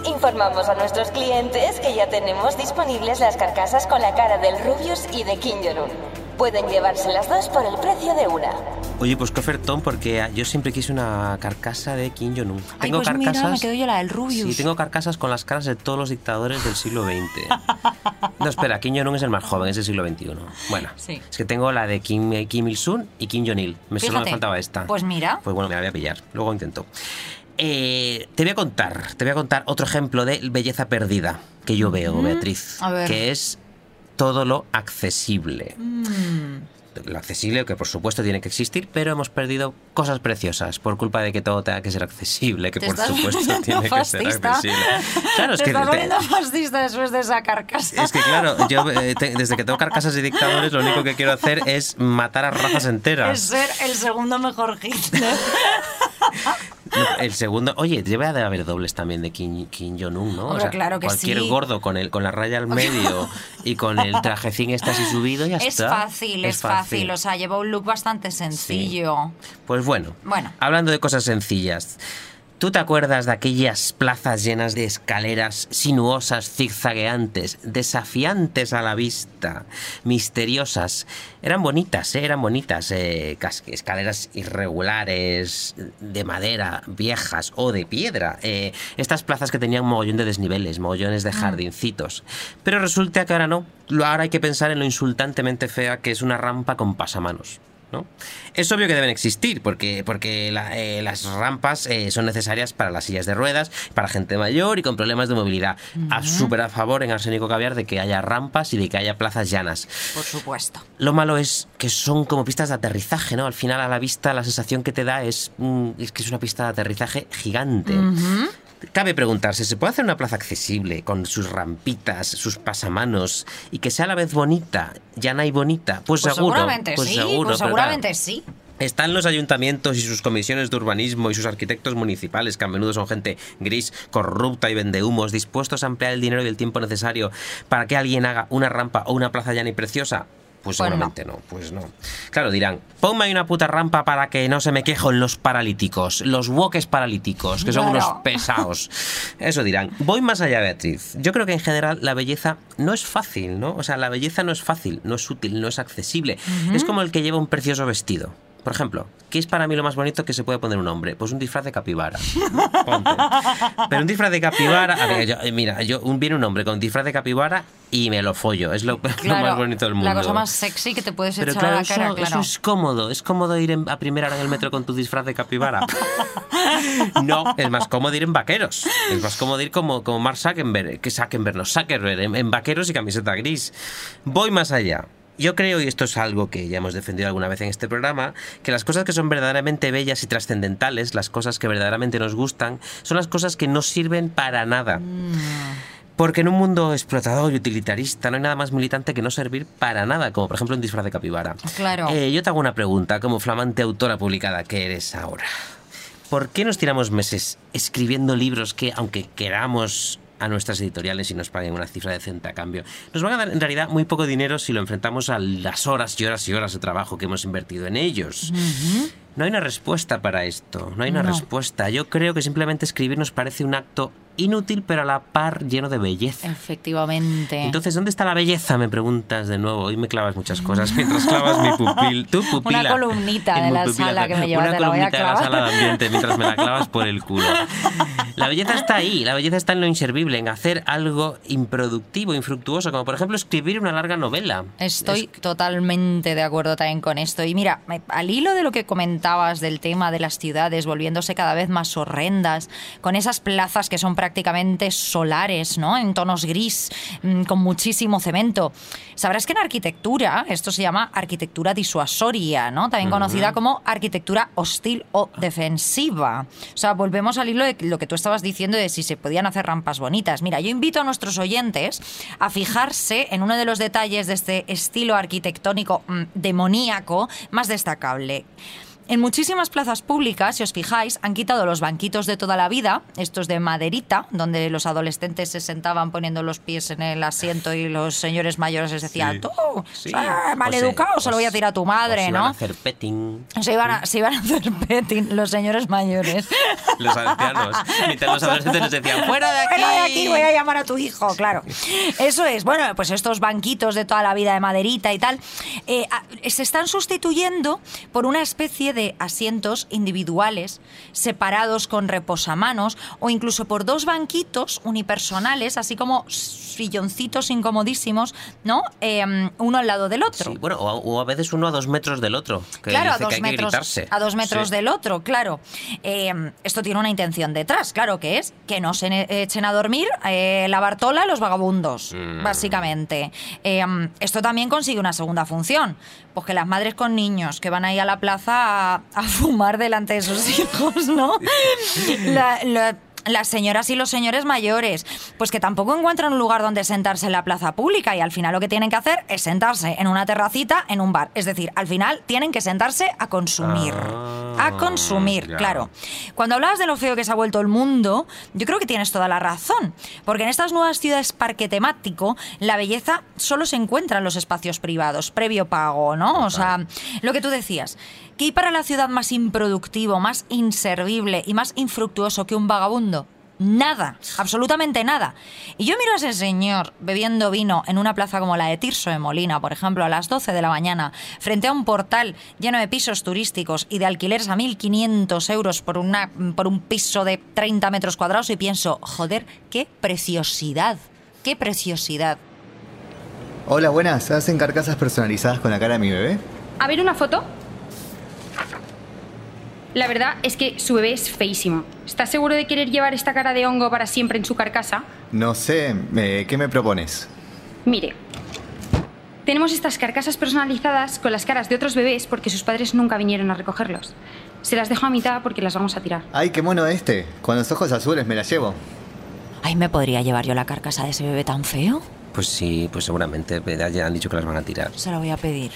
Informamos a nuestros clientes que ya tenemos disponibles las carcasas con la cara del Rubius y de Kim Jong-un. Pueden llevarse las dos por el precio de una. Oye, pues qué ofertón, porque yo siempre quise una carcasa de Kim Jong-un. Ay, pues mira, me quedo yo la del Rubius. Sí, tengo carcasas con las caras de todos los dictadores del siglo XX. No, espera, Kim Jong-un es el más joven, es del siglo XXI. Bueno, Sí. es que tengo la de Kim, eh, Kim Il-sung y Kim Jong-il. Me solo me Fíjate. faltaba esta. Pues mira. Pues bueno, me la voy a pillar. Luego intento. Eh, te voy a contar, te voy a contar otro ejemplo de belleza perdida que yo veo, Beatriz. A ver. Que es todo lo accesible. Mm. Lo accesible, que por supuesto tiene que existir, pero hemos perdido cosas preciosas por culpa de que todo tenga que ser accesible, que por supuesto tiene que ser accesible. Claro, es Te que estás te- volviendo fascista después de esa carcasa. es que claro, yo eh, te- desde que tengo carcasas de dictadores, lo único que quiero hacer es matar a razas Es enteras. ser el segundo mejor Hitler. El segundo, oye, debe de haber dobles también de Kim, Kim Jong-un, ¿no? Hombre, claro que cualquier sí. gordo con el con la raya al medio y con el trajecín este así subido, ya Es está. fácil, es fácil. O sea, lleva un look bastante sencillo. Pues bueno, Bueno. hablando de cosas sencillas. ¿Tú te acuerdas de aquellas plazas llenas de escaleras sinuosas, zigzagueantes, desafiantes a la vista, misteriosas? Eran bonitas, ¿eh? eran bonitas. eh, escaleras irregulares, de madera, viejas o de piedra. eh, estas plazas que tenían mogollón de desniveles, mogollones de jardincitos. Pero resulta que ahora no. Ahora hay que pensar en lo insultantemente fea que es una rampa con pasamanos. ¿No? Es obvio que deben existir, porque, porque la- eh, las rampas eh, son necesarias para las sillas de ruedas, para gente mayor y con problemas de movilidad. A súper a favor en Arsénico Caviar de que haya rampas y de que haya plazas llanas. Por supuesto. Lo malo es que son como pistas de aterrizaje, ¿no? Al final a la vista la sensación que te da es, mm, es que es una pista de aterrizaje gigante. Cabe preguntarse, ¿se puede hacer una plaza accesible con sus rampitas, sus pasamanos y que sea a la vez bonita, llana y bonita? Pues, Pues seguro. seguramente pues sí, seguro, pues seguramente sí. están los ayuntamientos y sus comisiones de urbanismo y sus arquitectos municipales, que a menudo son gente gris, corrupta y vendehumos, dispuestos a emplear el dinero y el tiempo necesario para que alguien haga una rampa o una plaza llana y preciosa. Pues Pues seguramente no. pues no. Claro, dirán, ponme ahí una puta rampa para que no se me quejen los paralíticos, los woques paralíticos, que son unos pesados. Eso dirán. Voy más allá, Beatriz. Yo creo que en general la belleza no es fácil, ¿no? O sea, la belleza no es fácil, no es útil, no es accesible. Es como el que lleva un precioso vestido. Por ejemplo, ¿qué es para mí lo más bonito que se puede poner un hombre? Pues un disfraz de capibara. Ponte. Pero un disfraz de capibara. A ver, yo- eh, mira, yo, un, viene un hombre con disfraz de capibara y me lo follo. Es lo, lo Claro, más bonito del mundo. La cosa más sexy que te puedes Pero echar claro, a la eso, cara, eso claro. es cómodo. Es cómodo ir en- a primera hora en el metro con tu disfraz de capibara. no, es más cómodo ir en vaqueros. Es más cómodo ir como, como Mark Zuckerberg, que Zuckerberg, no Zuckerberg, en, en vaqueros y camiseta gris. Voy más allá. Yo creo, y esto es algo que ya hemos defendido alguna vez en este programa, que las cosas que son verdaderamente bellas y trascendentales, las cosas que verdaderamente nos gustan, son las cosas que no sirven para nada. Porque en un mundo explotador y utilitarista no hay nada más militante que no servir para nada, como por ejemplo un disfraz de capibara. Claro. Eh, yo te hago una pregunta, como flamante autora publicada que eres ahora. ¿Por qué nos tiramos meses escribiendo libros que, aunque queramos a nuestras editoriales y nos paguen una cifra decente a cambio, nos van a dar en realidad muy poco dinero si lo enfrentamos a las horas y horas y horas de trabajo que hemos invertido en ellos? No hay una respuesta para esto, no hay una No. respuesta. Yo creo que simplemente escribir nos parece un acto inútil, pero a la par lleno de belleza. Efectivamente. Entonces, ¿dónde está la belleza? Me preguntas de nuevo. Hoy me clavas muchas cosas mientras clavas mi pupil. Tu pupila. Una columnita de la pupila. sala que me llevas, Una te la columnita de la sala de ambiente mientras me la clavas por el culo. La belleza está ahí. La belleza está en lo inservible, en hacer algo improductivo, infructuoso, como por ejemplo escribir una larga novela. Estoy totalmente de acuerdo también con esto. Y mira, al hilo de lo que comentabas del tema de las ciudades volviéndose cada vez más horrendas, con esas plazas que son prácticamente solares, ¿no? En tonos gris, mm, con muchísimo cemento. Sabrás que en arquitectura esto se llama arquitectura disuasoria, ¿no? También conocida como arquitectura hostil o defensiva. O sea, volvemos al hilo de lo que tú estabas diciendo de si se podían hacer rampas bonitas. Mira, yo invito a nuestros oyentes a fijarse en uno de los detalles de este estilo arquitectónico mm, demoníaco más destacable. En muchísimas plazas públicas, si os fijáis, han quitado los banquitos de toda la vida, estos de maderita, donde los adolescentes se sentaban poniendo los pies en el asiento y los señores mayores les decían, tú, ah, maleducado, se lo voy a tirar a tu madre, o se ¿no? Iban a hacer petting. Se iban, a, se iban a hacer petting los señores mayores. los ancianos. Mientras los adolescentes les decían, fuera de aquí. Fuera de aquí, voy a llamar a tu hijo, claro. Eso es. Bueno, pues estos banquitos de toda la vida de maderita y tal, eh, se están sustituyendo por una especie de asientos individuales, separados con reposamanos o incluso por dos banquitos unipersonales, así como silloncitos incomodísimos, ¿no? Eh, uno al lado del otro. Sí, bueno, o a, o a, veces uno a dos metros del otro. Que claro, dice a dos que hay metros, que gritarse. a dos metros Sí. del otro, claro. Eh, esto tiene una intención detrás, claro que es que no se echen a dormir eh, la Bartola los vagabundos, Mm. básicamente. Eh, esto también consigue una segunda función, pues que las madres con niños que van ahí a la plaza a, a fumar delante de sus hijos, ¿no? La- la- las señoras y los señores mayores, pues que tampoco encuentran un lugar donde sentarse en la plaza pública y al final lo que tienen que hacer es sentarse en una terracita, en un bar. Es decir, al final tienen que sentarse a consumir. a consumir, ya. claro. Cuando hablabas de lo feo que se ha vuelto el mundo, yo creo que tienes toda la razón. Porque en estas nuevas ciudades parque temático, la belleza solo se encuentra en los espacios privados, previo pago, ¿no? O sea, lo que tú decías. ¿Qué hay para la ciudad más improductivo, más inservible y más infructuoso que un vagabundo? Nada, absolutamente nada. Y yo miro a ese señor bebiendo vino en una plaza como la de Tirso de Molina, por ejemplo, a las 12 de la mañana, frente a un portal lleno de pisos turísticos y de alquileres a 1.500 euros por, una, por un piso de 30 metros cuadrados y pienso, joder, qué preciosidad, qué preciosidad. Hola, buenas. ¿Hacen carcasas personalizadas con la cara de mi bebé? A ver una foto. La verdad es que su bebé es feísimo. ¿Estás seguro de querer llevar esta cara de hongo para siempre en su carcasa? No sé. eh, ¿Qué me propones? Mire, tenemos estas carcasas personalizadas con las caras de otros bebés porque sus padres nunca vinieron a recogerlos. Se las dejo a mitad porque las vamos a tirar. Ay, qué mono este. Con los ojos azules me la llevo. Ay, ¿me podría llevar yo la carcasa de ese bebé tan feo? Pues sí, pues seguramente. Ya han dicho que las van a tirar. Se la voy a pedir.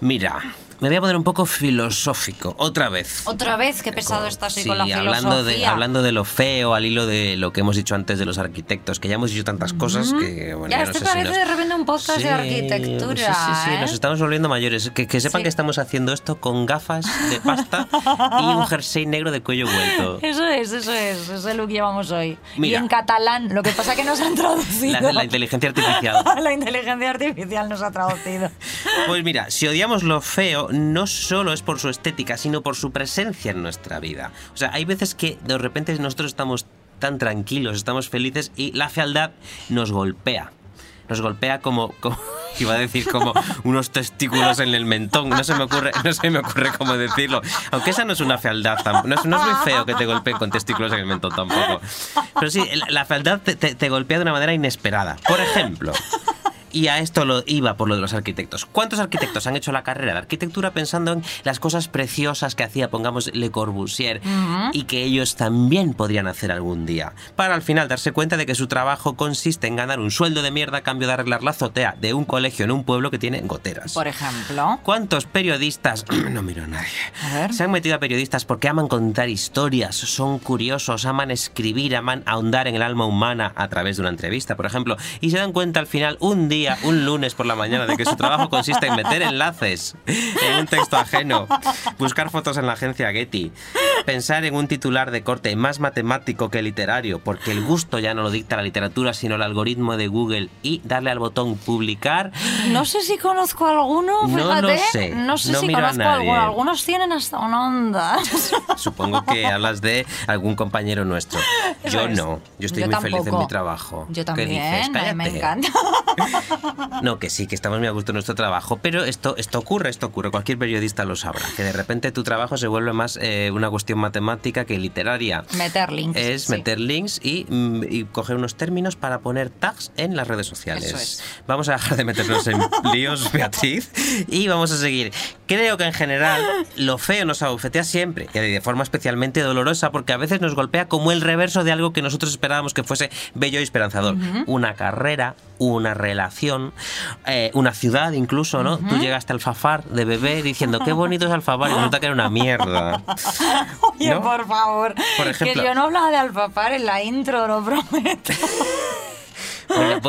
Mira, me voy a poner un poco filosófico, otra vez. Otra vez, qué pesado estás hoy Sí, con la hablando de, filosofía. hablando de lo feo, al hilo de lo que hemos dicho antes de los arquitectos, que ya hemos dicho tantas cosas que, bueno, ya, no este sé si parece nos- de repente un podcast Sí, de arquitectura. Sí, sí, sí, ¿eh? nos estamos volviendo mayores. Que, que sepan que estamos haciendo esto con gafas de pasta y un jersey negro de cuello vuelto. Eso es, eso es, ese look llevamos hoy. Mira. Y en catalán, lo que pasa que nos han traducido. La, la inteligencia artificial. La inteligencia artificial nos ha traducido. Pues mira, si odiamos lo feo, no solo es por su estética, sino por su presencia en nuestra vida. O sea, hay veces que de repente nosotros estamos tan tranquilos, estamos felices y la fealdad nos golpea. Nos golpea como, como- iba a decir como unos testículos en el mentón. No se me ocurre, no se me ocurre cómo decirlo. Aunque esa no es una fealdad, no es, no es muy feo que te golpeen con testículos en el mentón tampoco. Pero sí, la, fealdad te golpea de una manera inesperada. Por ejemplo, y a esto lo iba por lo de los arquitectos. ¿Cuántos arquitectos han hecho la carrera de arquitectura pensando en las cosas preciosas que hacía, pongamos, Le Corbusier y que ellos también podrían hacer algún día? Para al final darse cuenta de que su trabajo consiste en ganar un sueldo de mierda a cambio de arreglar la azotea de un colegio en un pueblo que tiene goteras. Por ejemplo. ¿Cuántos periodistas, no miro a nadie, A ver. se han metido a periodistas porque aman contar historias, son curiosos, aman escribir, aman ahondar en el alma humana a través de una entrevista, por ejemplo, y se dan cuenta al final, un día, un lunes por la mañana, de que su trabajo consiste en meter enlaces en un texto ajeno, buscar fotos en la agencia Getty, pensar en un titular de corte más matemático que literario, porque el gusto ya no lo dicta la literatura, sino el algoritmo de Google, y darle al botón publicar No sé si conozco alguno, No fíjate. lo sé, No sé no si miro a nadie. alguno. Algunos tienen hasta una onda. Supongo que hablas de algún compañero nuestro. Yo no. Yo estoy Yo muy feliz en mi trabajo. Yo ¿Qué dices? también, a mí me encanta. No, que sí, que estamos muy a gusto en nuestro trabajo, pero esto, esto ocurre, esto ocurre, cualquier periodista lo sabrá, que de repente tu trabajo se vuelve más eh, una cuestión matemática que literaria. Meter links. Es sí. meter links y, mm, y coger unos términos para poner tags en las redes sociales. Eso es. Vamos a dejar de meternos en líos, Beatriz, y vamos a seguir. Creo que en general lo feo nos abofetea siempre, y de forma especialmente dolorosa, porque a veces nos golpea como el reverso de algo que nosotros esperábamos que fuese bello y esperanzador. Una carrera, una relación, eh, una ciudad incluso, ¿no? Tú llegaste al Alfafar de bebé diciendo qué bonito es Alfafar y resulta que era una mierda. Oye, ¿No? por favor. Por ejemplo. Que yo no hablaba de alfafar en la intro, lo prometo.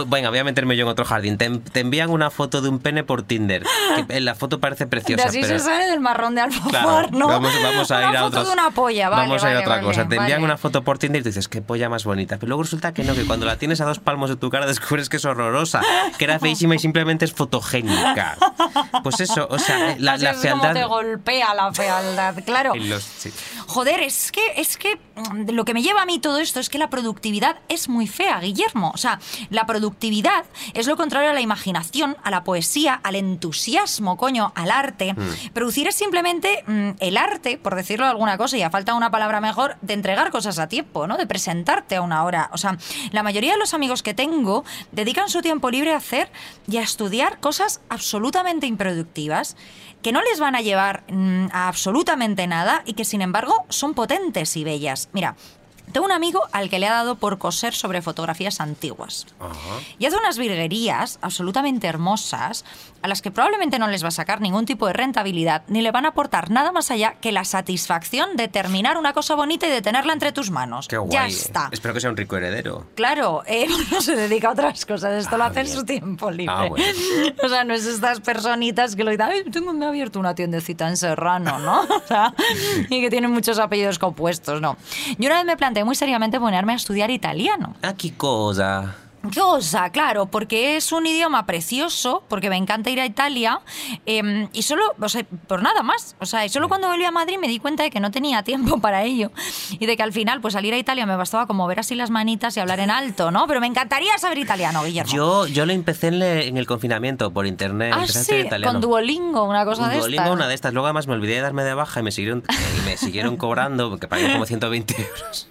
Venga, voy a meterme yo en otro jardín. Te, te envían una foto de un pene por Tinder. Que la foto parece De preciosa, así pero se sale del marrón de alfafar, Claro, ¿no? vamos, vamos a Una ir a foto otros- de una polla, vale, Vamos a ir a otra vale, cosa. Te envían una foto por Tinder y tú dices, qué polla más bonita. Pero luego resulta que no, que cuando la tienes a dos palmos de tu cara descubres que es horrorosa, que era feísima y simplemente es fotogénica. Pues eso, o sea, la, Así la es como te fealdad. golpea la fealdad, claro. en los- sí. Joder, es que, es que mm, lo que me lleva a mí todo esto es que la productividad es muy fea, Guillermo. O sea, la productividad es lo contrario a la imaginación, a la poesía, al entusiasmo, coño, al arte. Mm. Producir es simplemente mm, el arte, por decirlo de alguna cosa, y a falta de una palabra mejor, de entregar cosas a tiempo, ¿no? De presentarte a una hora. O sea, la mayoría de los amigos que tengo dedican su tiempo libre a hacer y a estudiar cosas absolutamente improductivas que no les van a llevar mm, a absolutamente nada y que sin embargo son potentes y bellas. Mira, tengo un amigo al que le ha dado por coser sobre fotografías antiguas. Y hace unas virguerías absolutamente hermosas a las que probablemente no les va a sacar ningún tipo de rentabilidad ni le van a aportar nada más allá que la satisfacción de terminar una cosa bonita y de tenerla entre tus manos. Qué guay. Ya eh. está. Espero que sea un rico heredero. Claro, eh, no se dedica a otras cosas, esto lo hace en su tiempo libre. Ah, bueno. O sea, no es estas personitas que lo dicen, "Ay, tengo, me he abierto una tiendecita en Serrano, ¿no? O sea, y que tienen muchos apellidos compuestos, no. Yo una vez me planteé muy seriamente ponerme a estudiar italiano. Ah, qué cosa. ¿Qué cosa? Claro, porque es un idioma precioso, porque me encanta ir a Italia, eh, y solo, o sea, por nada más. O sea, y solo cuando volví a Madrid me di cuenta de que no tenía tiempo para ello. Y de que al final, pues salir a Italia me bastaba como ver así las manitas y hablar en alto, ¿no? Pero me encantaría saber italiano, Guillermo. Yo, yo lo empecé en, le- en el confinamiento por internet. ah, sí, italiano. con Duolingo, una cosa de Duolingo, estas. una de estas. Luego además me olvidé de darme de baja y me siguieron, y me siguieron cobrando, porque pagué como 120 euros.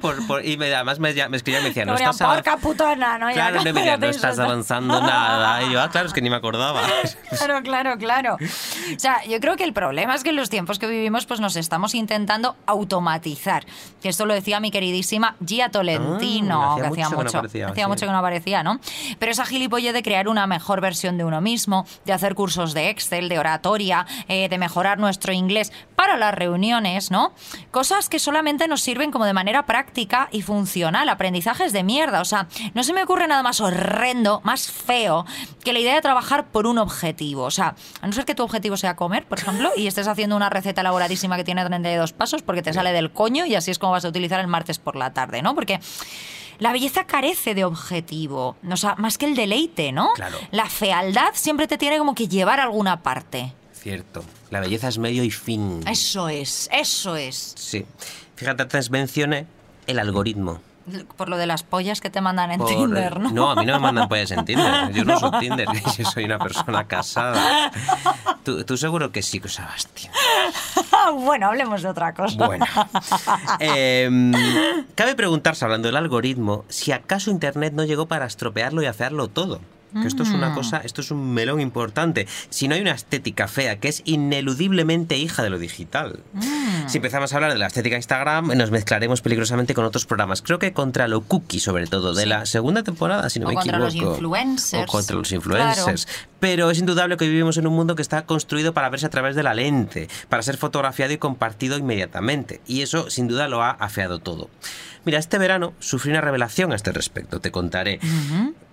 Por- por- y me- además me, me escribían y me decían, no estás, porca putona, ¿no? Claro, no, me decían, no estás avanzando nada. Y yo, ah, claro, es que ni me acordaba. Claro, claro, claro. O sea, yo creo que el problema es que en los tiempos que vivimos pues nos estamos intentando automatizar. Que esto lo decía mi queridísima Gia Tolentino, Ah, hacía que hacía mucho que no aparecía, hacía sí. mucho que no aparecía, ¿no? Pero esa gilipolle de crear una mejor versión de uno mismo, de hacer cursos de Excel, de oratoria, eh, de mejorar nuestro inglés para las reuniones, ¿no? Cosas que solamente nos sirven como de manera práctica y funcional. Aprendizajes de mierda. O sea, no se me ocurre nada más horrendo, más feo, que la idea de trabajar por un objetivo. O sea, a no ser que tu objetivo sea comer, por ejemplo, y estés haciendo una receta elaboradísima que tiene 32 pasos porque te sale del coño y así es como vas a utilizar el martes por la tarde, ¿no? Porque la belleza carece de objetivo, o sea, más que el deleite, ¿no? Claro. La fealdad siempre te tiene como que llevar a alguna parte. Cierto. La belleza es medio y fin. Eso es, eso es. Sí. Fíjate, antes mencioné el algoritmo. Por lo de las pollas que te mandan en Por- Tinder, ¿no? a mí no me mandan pollas en Tinder. Yo no uso Tinder. Yo soy una persona casada. Tú, tú seguro que sí Tinder. bueno, hablemos de otra cosa. Bueno. Em, cabe preguntarse, hablando del algoritmo, si acaso Internet no llegó para estropearlo y afearlo todo. Que esto es una Mm. cosa, esto es un melón importante. Si no hay una estética fea que es ineludiblemente hija de lo digital. Mm. Si empezamos a hablar de la estética Instagram, nos mezclaremos peligrosamente con otros programas. Creo que contra lo cookie, sobre todo, de la segunda temporada, si no O me contra los equivoco. influencers. O contra los influencers. Pero es indudable que vivimos en un mundo que está construido para verse a través de la lente, para ser fotografiado y compartido inmediatamente. Y eso, sin duda, lo ha afeado todo. Mira, este verano sufrí una revelación a este respecto, te contaré.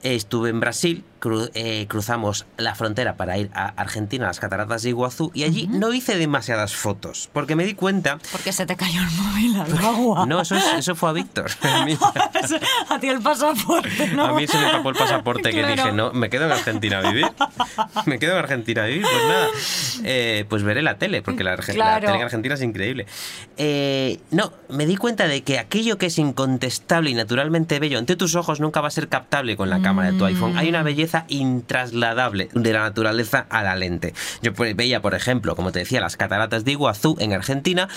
Estuve en Brasil, cru- eh, cruzamos la frontera para ir a Argentina, a las cataratas de Iguazú, y allí no hice demasiadas fotos, porque me di cuenta... Porque se te cayó el móvil al agua. No, eso, es- eso fue a Víctor. A mí, a ti el pasaporte, ¿no? a mí se me tapó el pasaporte que Claro. dije, no, me quedo en Argentina a vivir. me quedo en Argentina a vivir, pues nada. Eh, pues veré la tele, porque la, Arge- la Claro. tele en Argentina es increíble. Eh, no, me di cuenta de que aquello que es incontestable y naturalmente bello ante tus ojos nunca va a ser captable con la cámara de tu iPhone. Hay una belleza intrasladable de la naturaleza a la lente. Yo pues, veía, por ejemplo, como te decía, las cataratas de Iguazú en Argentina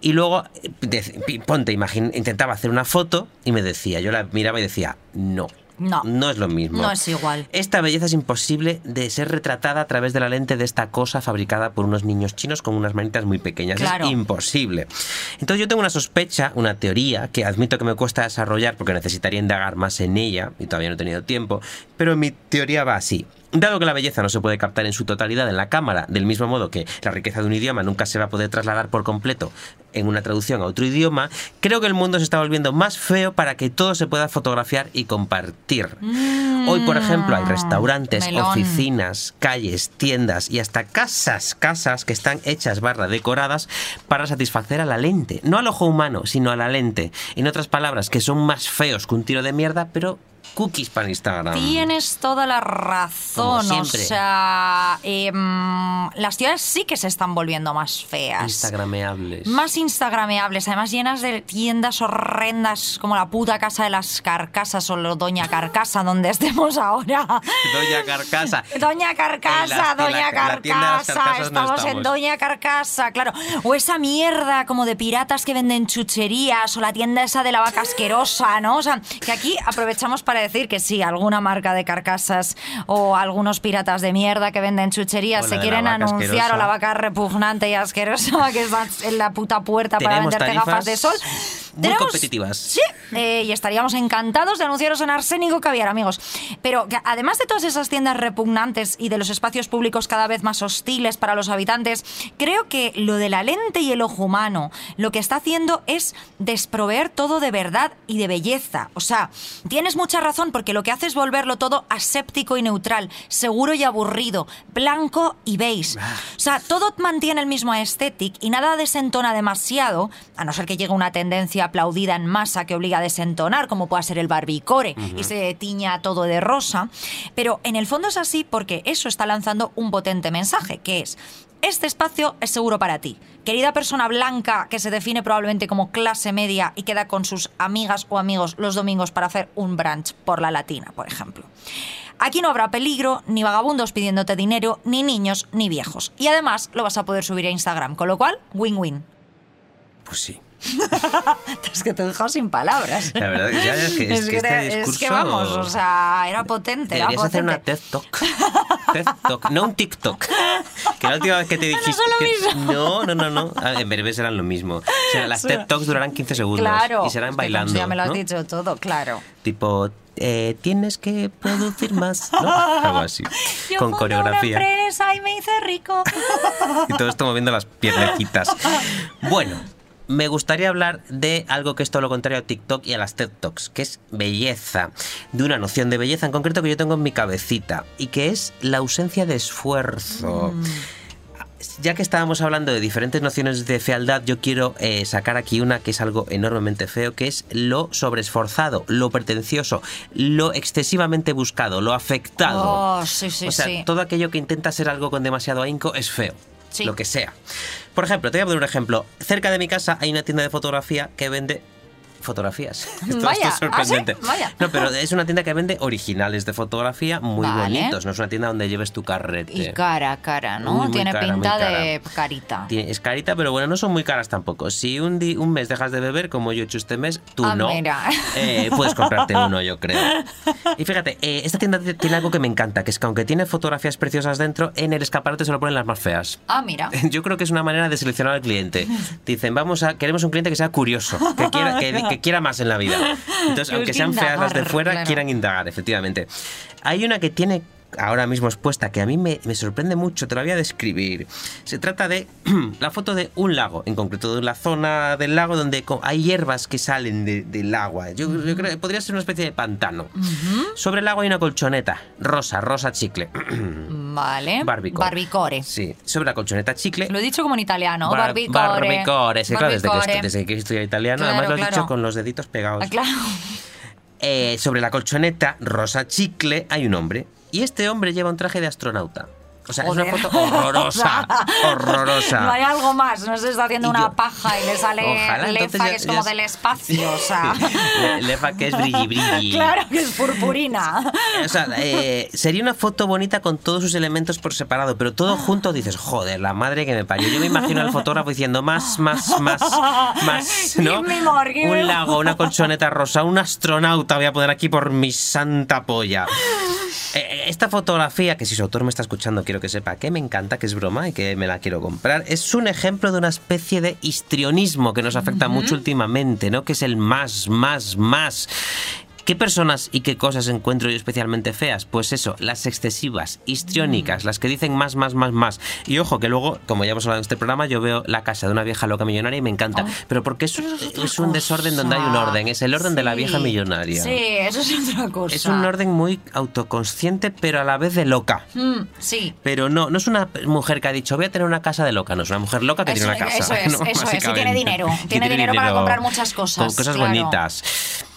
y luego, eh, de- ponte, intentaba hacer una foto y me decía, yo la miraba y decía, no. No. No es lo mismo. No es igual. Esta belleza es imposible de ser retratada a través de la lente de esta cosa fabricada por unos niños chinos con unas manitas muy pequeñas. Claro. Es imposible. Entonces yo tengo una sospecha, una teoría, que admito que me cuesta desarrollar porque necesitaría indagar más en ella y todavía no he tenido tiempo, pero mi teoría va así. Dado que la belleza no se puede captar en su totalidad en la cámara, del mismo modo que la riqueza de un idioma nunca se va a poder trasladar por completo en una traducción a otro idioma, creo que el mundo se está volviendo más feo para que todo se pueda fotografiar y compartir. Hoy, por ejemplo, hay restaurantes, melón. oficinas, calles, tiendas y hasta casas, casas que están hechas barra decoradas para satisfacer a la lente. No al ojo humano, sino a la lente. En otras palabras, que son más feos que un tiro de mierda, pero cookies para Instagram. Tienes toda la razón. Como O sea, em, las ciudades sí que se están volviendo más feas. Instagrameables. Más instagrameables, además llenas de tiendas horrendas como la puta casa de las carcasas o lo Doña Carcasa, donde estemos ahora. Doña Carcasa. Doña Carcasa, la- la- Doña la Carcasa, no estamos en estamos. Doña Carcasa, claro. O esa mierda como de piratas que venden chucherías, o la tienda esa de la vaca asquerosa, ¿no? O sea, que aquí aprovechamos para decir que sí, alguna marca de carcasas o algunos piratas de mierda que venden chucherías se quieren anunciar, asquerosa. o la vaca repugnante y asquerosa que está en la puta puerta para venderte gafas de sol. Muy Tenemos- competitivas. Sí, eh, y estaríamos encantados de anunciaros en Arsénico Caviar, amigos. Pero que además de todas esas tiendas repugnantes y de los espacios públicos cada vez más hostiles para los habitantes, creo que lo de la lente y el ojo humano lo que está haciendo es desproveer todo de verdad y de belleza. O sea, tienes mucha razón porque lo que hace es volverlo todo aséptico y neutral, seguro y aburrido, blanco y beige. O sea, todo mantiene el mismo aesthetic y nada desentona demasiado, a no ser que llegue una tendencia aplaudida en masa que obliga a desentonar, como pueda ser el barbicore, y se tiña todo de rosa. Pero en el fondo es así porque eso está lanzando un potente mensaje, que es, este espacio es seguro para ti. Querida persona blanca que se define probablemente como clase media y queda con sus amigas o amigos los domingos para hacer un brunch por la latina, por ejemplo. Aquí no habrá peligro, ni vagabundos pidiéndote dinero, ni niños, ni viejos. Y además lo vas a poder subir a Instagram, con lo cual, win-win. Pues sí. Es que te he dejado sin palabras. La verdad, ya es que, es que este te- discurso... es que vamos, o sea, era potente, era Deberías hacer una TED Talk. TED Talk, no un TikTok. Que la última vez que te dijiste. que-. No, no, no, no. A ver, En breve serán lo mismo. O sea, las. TED Talks durarán 15 segundos. Claro. Y serán bailando. Ya me lo has ¿no? dicho todo, claro. Tipo, eh, tienes que producir más. ¿no? Algo así. Yo Con coreografía. Una empresa y me hice rico. Y todo esto moviendo las piernecitas. Bueno, me gustaría hablar de algo que es todo lo contrario a TikTok y a las TED Talks, que es belleza. De una noción de belleza en concreto que yo tengo en mi cabecita y que es la ausencia de esfuerzo. Ya que estábamos hablando de diferentes nociones de fealdad, yo quiero eh, sacar aquí una que es algo enormemente feo, que es lo sobreesforzado, lo pretencioso, lo excesivamente buscado, lo afectado. Oh, sí, sí, o sea, sí. todo aquello que intenta ser algo con demasiado ahínco es feo. Lo que sea. Por ejemplo, te voy a poner un ejemplo. Cerca de mi casa hay una tienda de fotografía que vende fotografías. Esto, Vaya, esto es sorprendente. ¿ah, sí? Vaya. No, pero es una tienda que vende originales de fotografía muy Vale. bonitos. No es una tienda donde lleves tu carrete. Y cara, cara, ¿no? Muy, muy Tiene cara, pinta de carita. Tiene- Es carita, pero bueno, no son muy caras tampoco. Si un, di- un mes dejas de beber, como yo he hecho este mes, tú Ah, no. mira. eh, puedes comprarte uno, yo creo. Y fíjate, eh, esta tienda tiene algo que me encanta, que es que aunque tiene fotografías preciosas dentro, en el escaparate se lo ponen las más feas. Ah, mira. Yo creo que es una manera de seleccionar al cliente. Dicen, vamos a, queremos un cliente que sea curioso, que quiera, que, que quiera más en la vida. Entonces, Que aunque sean feas las de fuera, claro. quieran indagar, efectivamente. Hay una que tiene ahora mismo expuesta que a mí me, me sorprende mucho, te la voy a describir. Se trata de la foto de un lago, en concreto de la zona del lago donde hay hierbas que salen de- del agua. Yo, yo creo que podría ser una especie de pantano. Sobre el lago hay una colchoneta, rosa, rosa chicle. Vale. Barbicore. Barbicore. Sí, sobre la colchoneta chicle Lo he dicho como en italiano. Bar- barbicore. Barbicore. Sí, claro, desde que, desde que estudié italiano, Claro, además lo claro. dicho con los deditos pegados. Ah, claro. Eh, sobre la colchoneta rosa chicle hay un hombre. Y este hombre lleva un traje de astronauta. O sea, es una foto horrorosa, horrorosa. No hay algo más, no se está haciendo una paja y le sale Ojalá, lefa entonces que ya- es como ya- del espacio, o sea. Le- Lefa que es brilli brilli. claro que es purpurina. O sea, eh, sería una foto bonita con todos sus elementos por separado, pero todo junto dices, joder, la madre que me parió. Yo me imagino al fotógrafo diciendo más, más, más, más, ¿no? More, Un lago, una colchoneta rosa, un astronauta voy a poner aquí por mi santa polla. Eh, Esta fotografía, que si su autor me está escuchando, quiero que sepa que me encanta, que es broma y que me la quiero comprar, es un ejemplo de una especie de histrionismo que nos afecta mucho últimamente, ¿no? Que es el más, más, más. ¿Qué personas y qué cosas encuentro yo especialmente feas? Pues eso, las excesivas, histriónicas, las que dicen más, más, más, más. Y ojo, que luego, como ya hemos hablado en este programa, yo veo la casa de una vieja loca millonaria y me encanta. pero porque es, es un desorden donde hay un orden, es el orden de la vieja millonaria. Sí, eso es otra cosa. Es un orden muy autoconsciente, pero a la vez de loca. Mm, sí. Pero no, no es una mujer que ha dicho voy a tener una casa de loca, no, es una mujer loca que Eso, tiene una casa. eso es, ¿no? eso es, y tiene dinero. Tiene dinero para comprar muchas cosas, Con cosas claro. bonitas.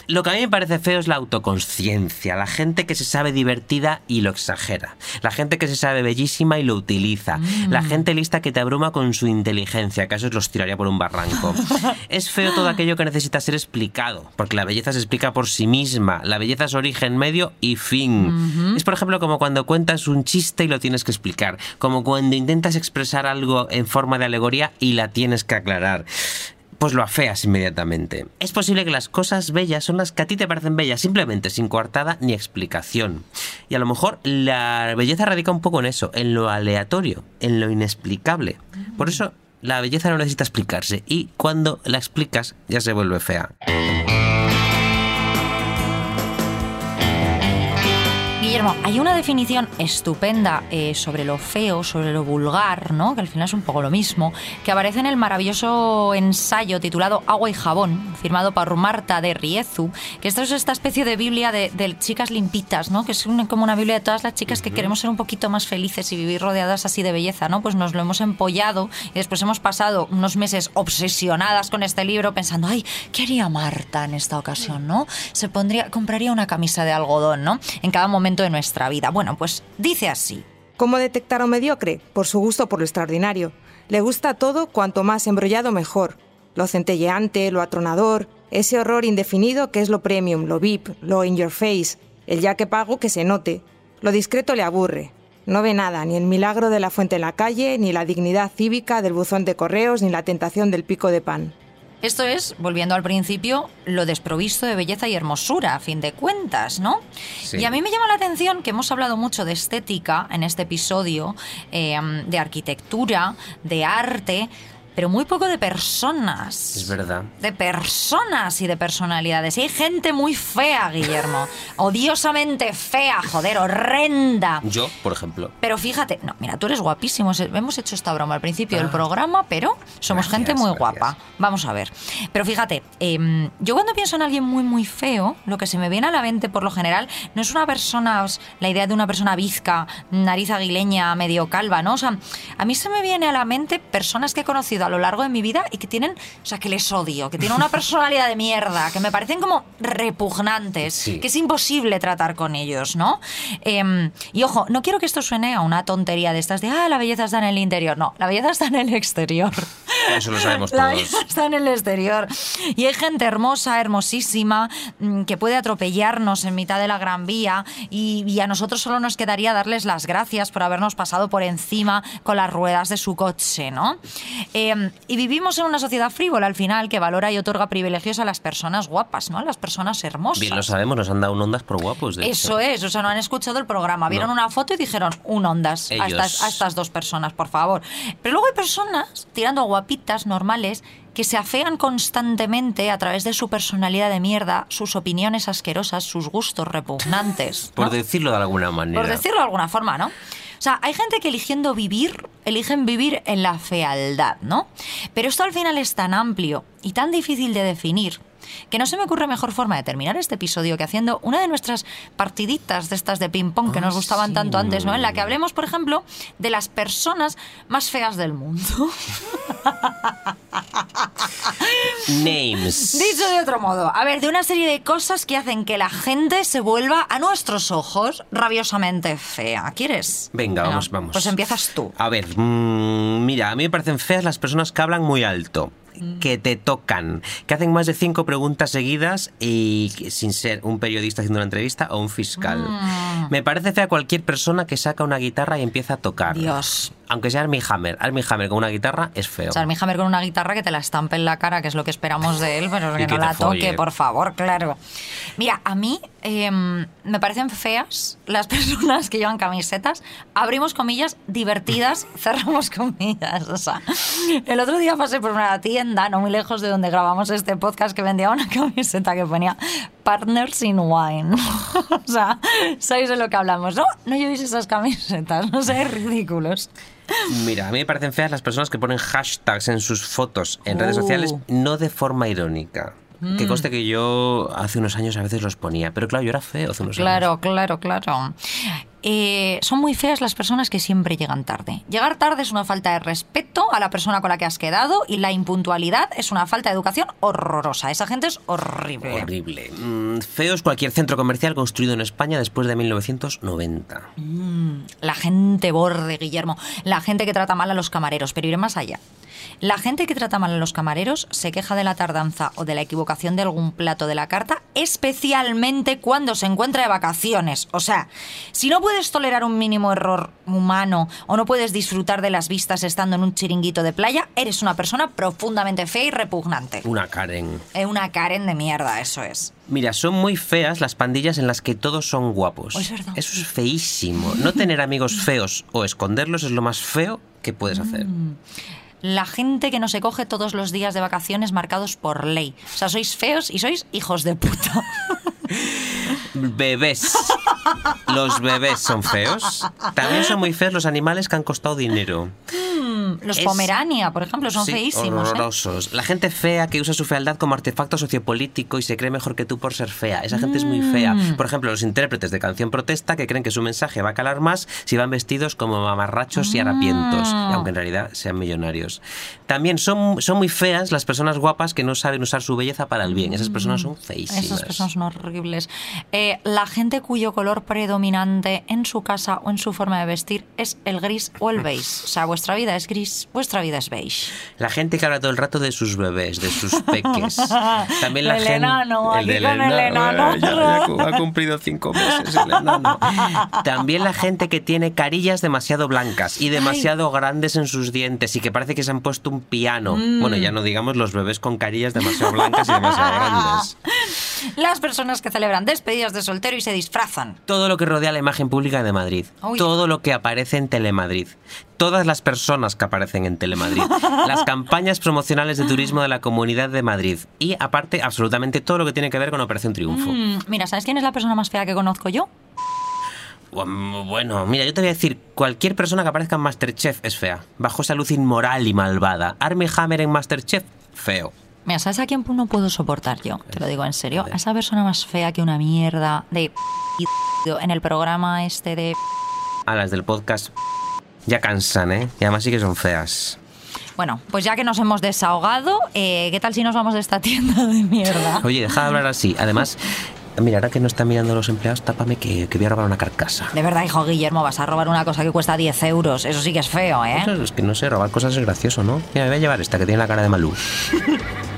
Lo que a mí me parece feo es la autoconsciencia, la gente que se sabe divertida y lo exagera, la gente que se sabe bellísima y lo utiliza, Mm. la gente lista que te abruma con su inteligencia, que a esos los tiraría por un barranco. es feo todo aquello que necesita ser explicado, porque la belleza se explica por sí misma, la belleza es origen, medio y fin. Es por ejemplo como cuando cuentas un chiste y lo tienes que explicar, como cuando intentas expresar algo en forma de alegoría y la tienes que aclarar pues lo afeas inmediatamente. Es posible que las cosas bellas son las que a ti te parecen bellas, simplemente sin coartada ni explicación. Y a lo mejor la belleza radica un poco en eso, en lo aleatorio, en lo inexplicable. Por eso la belleza no necesita explicarse y cuando la explicas ya se vuelve fea. Hay una definición estupenda eh, sobre lo feo, sobre lo vulgar, ¿no? Que al final es un poco lo mismo, que aparece en el maravilloso ensayo titulado Agua y jabón, firmado por Marta de Riezu, que esto es esta especie de Biblia de, de chicas limpitas, ¿no? Que es un- como una Biblia de todas las chicas que queremos ser un poquito más felices y vivir rodeadas así de belleza, ¿no? Pues nos lo hemos empollado y después hemos pasado unos meses obsesionadas con este libro pensando, ay, ¿qué haría Marta en esta ocasión, no? Se pondría, compraría una camisa de algodón, ¿no? En cada momento de nuestra vida. Bueno, pues dice así. ¿Cómo detectar a un mediocre? Por su gusto por lo extraordinario. Le gusta todo cuanto más embrollado mejor. Lo centelleante, lo atronador, ese horror indefinido que es lo premium, lo VIP, lo in your face, el ya que pago que se note. Lo discreto le aburre. No ve nada, ni el milagro de la fuente en la calle, ni la dignidad cívica del buzón de correos, ni la tentación del pico de pan. Esto es, volviendo al principio, lo desprovisto de belleza y hermosura, a fin de cuentas, ¿no? Sí. Y a mí me llama la atención que hemos hablado mucho de estética en este episodio, eh, de arquitectura, de arte, pero muy poco de personas. Es verdad. De personas y de personalidades. Y hay gente muy fea, Guillermo. Odiosamente fea, joder, horrenda. Yo, por ejemplo. Pero fíjate, no, mira, tú eres guapísimo. Hemos hecho esta broma al principio del Ah. programa, pero somos Gracias, gente muy gracias. guapa. Vamos a ver. Pero fíjate, em, yo cuando pienso en alguien muy, muy feo, lo que se me viene a la mente por lo general no es una persona, la idea de una persona bizca, nariz aguileña, medio calva, ¿no? O sea, a mí se me viene a la mente personas que he conocido a lo largo de mi vida y que tienen, o sea, que les odio, que tienen una personalidad de mierda, que me parecen como repugnantes, Sí. que es imposible tratar con ellos, ¿no? Em, y ojo, no quiero que esto suene a una tontería de estas de, ah, la belleza está en el interior. No, la belleza está en el exterior. Eso lo sabemos La todos. belleza está en el exterior. Y hay gente hermosa, hermosísima, mm, que puede atropellarnos en mitad de la Gran Vía y, y a nosotros solo nos quedaría darles las gracias por habernos pasado por encima con las ruedas de su coche, ¿no? Eh, y vivimos en una sociedad frívola al final que valora y otorga privilegios a las personas guapas, ¿no? A las personas hermosas. Bien lo sabemos, nos han dado un ondas por guapos. De Eso hecho. es, o sea, no han escuchado el programa, vieron No. una foto y dijeron un ondas a Ellos. estas, a estas dos personas, por favor. Pero luego hay personas tirando guapitas normales que se afean constantemente a través de su personalidad de mierda, sus opiniones asquerosas, sus gustos repugnantes. Por decirlo de alguna manera. Por decirlo de alguna forma, ¿no? O sea, hay gente que eligiendo vivir, eligen vivir en la fealdad, ¿no? Pero esto al final es tan amplio y tan difícil de definir que no se me ocurre mejor forma de terminar este episodio que haciendo una de nuestras partiditas de estas de ping-pong que nos gustaban tanto antes, ¿no? En la que hablemos, por ejemplo, de las personas más feas del mundo. Names. Dicho de otro modo, a ver, de una serie de cosas que hacen que la gente se vuelva a nuestros ojos rabiosamente fea. ¿Quieres? Venga, vamos, vamos. Pues empiezas tú. A ver, mm, mira, a mí me parecen feas las personas que hablan muy alto que te tocan, que hacen más de cinco preguntas seguidas y sin ser un periodista haciendo una entrevista o un fiscal. Mm. Me parece fea cualquier persona que saca una guitarra y empieza a tocar. Dios. Aunque sea Armie Hammer. Armie Hammer con una guitarra es feo. O sea, Armie Hammer con una guitarra que te la estampe en la cara, que es lo que esperamos de él, pero que Y no que la folle. toque, por favor, claro. Mira, a mí em, me parecen feas las personas que llevan camisetas, abrimos comillas, divertidas, cerramos comillas. O sea, el otro día pasé por una tienda, no muy lejos de donde grabamos este podcast, que vendía una camiseta que ponía Partners in Wine. o sea, sabéis de lo que hablamos, ¿no? No llevéis esas camisetas, no seáis ridículos. Mira, a mí me parecen feas las personas que ponen hashtags en sus fotos en redes Uh. sociales, no de forma irónica. Que Mm. conste que yo hace unos años a veces los ponía, pero claro, yo era feo hace unos años. Claro, claro, claro. Eh, son muy feas las personas que siempre llegan tarde. Llegar tarde es una falta de respeto a la persona con la que has quedado y la impuntualidad es una falta de educación horrorosa. Esa gente es horrible. Horrible. Mm, feo es cualquier centro comercial construido en España después de 1990. Mm, la gente borde, Guillermo. La gente que trata mal a los camareros, pero iré más allá. La gente que trata mal a los camareros se queja de la tardanza o de la equivocación de algún plato de la carta, especialmente cuando se encuentra de vacaciones. O sea, si no puedes tolerar un mínimo error humano o no puedes disfrutar de las vistas estando en un chiringuito de playa, eres una persona profundamente fea y repugnante. Una Karen. Es una Karen de mierda, eso es. Mira, son muy feas las pandillas en las que todos son guapos. Es verdad. Eso es feísimo. No tener amigos feos o esconderlos es lo más feo que puedes hacer. Mm. La gente que no se coge todos los días de vacaciones marcados por ley. O sea, sois feos y sois hijos de puta. Bebés. Los bebés son feos. También son muy feos los animales que han costado dinero. Mm, Los Es- Pomerania, por ejemplo, son Sí, feísimos. ¿eh? horrorosos. La gente fea que usa su fealdad como artefacto sociopolítico y se cree mejor que tú por ser fea. Esa gente es muy fea. Mm. Por ejemplo, los intérpretes de canción protesta que creen que su mensaje va a calar más si van vestidos como mamarrachos y harapientos, Mm. aunque en realidad sean millonarios. También son, son muy feas las personas guapas que no saben usar su belleza para el bien. Esas personas son feísimas. Esas personas son horribles. Eh, la gente cuyo color predominante en su casa o en su forma de vestir es el gris o el beige. O sea, vuestra vida es gris, vuestra vida es beige. La gente que habla todo el rato de sus bebés, de sus peques. También la El gente. enano, aquí del con el enano. Ya, ya ha cumplido cinco meses el enano. También la gente que tiene carillas demasiado blancas y demasiado grandes en sus dientes y que parece que se han puesto un piano. Mm. Bueno, ya no digamos los bebés con carillas demasiado blancas y demasiado grandes. Las personas que celebran despedidas de soltero y se disfrazan. Todo lo que rodea la imagen pública de Madrid. Uy. Todo lo que aparece en Telemadrid. Todas las personas que aparecen en Telemadrid. las campañas promocionales de turismo de la Comunidad de Madrid. Y aparte, absolutamente todo lo que tiene que ver con Operación Triunfo. Mm, mira, ¿sabes quién es la persona más fea que conozco yo? Bueno, mira, yo te voy a decir, cualquier persona que aparezca en Masterchef es fea. Bajo esa luz inmoral y malvada. Armie Hammer en Masterchef, feo. Mira, ¿sabes a quién no puedo soportar yo? Te lo digo en serio. A esa persona más fea que una mierda de en el programa este de A las del podcast ya cansan, ¿eh? Y además sí que son feas. Bueno, pues ya que nos hemos desahogado, eh, ¿qué tal si nos vamos de esta tienda de mierda? Oye, deja de hablar así. Además, mira, ahora que no están mirando los empleados, tápame que, que voy a robar una carcasa. De verdad, hijo Guillermo, vas a robar una cosa que cuesta 10 euros. Eso sí que es feo, ¿eh? Eso es que no sé, robar cosas es gracioso, ¿no? Mira, me voy a llevar esta que tiene la cara de Malú.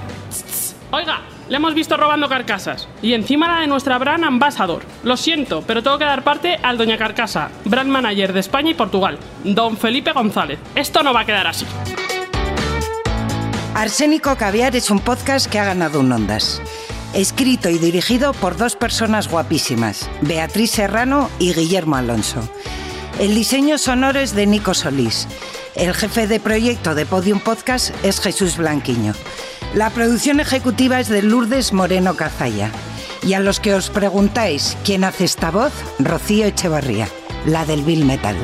Oiga, le hemos visto robando carcasas. Y encima la de nuestra brand ambassador. Lo siento, pero tengo que dar parte al Doña Carcasa, brand manager de España y Portugal, don Felipe González. Esto no va a quedar así. Arsénico Caviar es un podcast que ha ganado un Ondas. Escrito y dirigido por dos personas guapísimas, Beatriz Serrano y Guillermo Alonso. El diseño sonoro es de Nico Solís. El jefe de proyecto de Podium Podcast es Jesús Blanquiño. La producción ejecutiva es de Lourdes Moreno Cazalla. Y a los que os preguntáis quién hace esta voz, Rocío Echevarría, la del Bill Metal.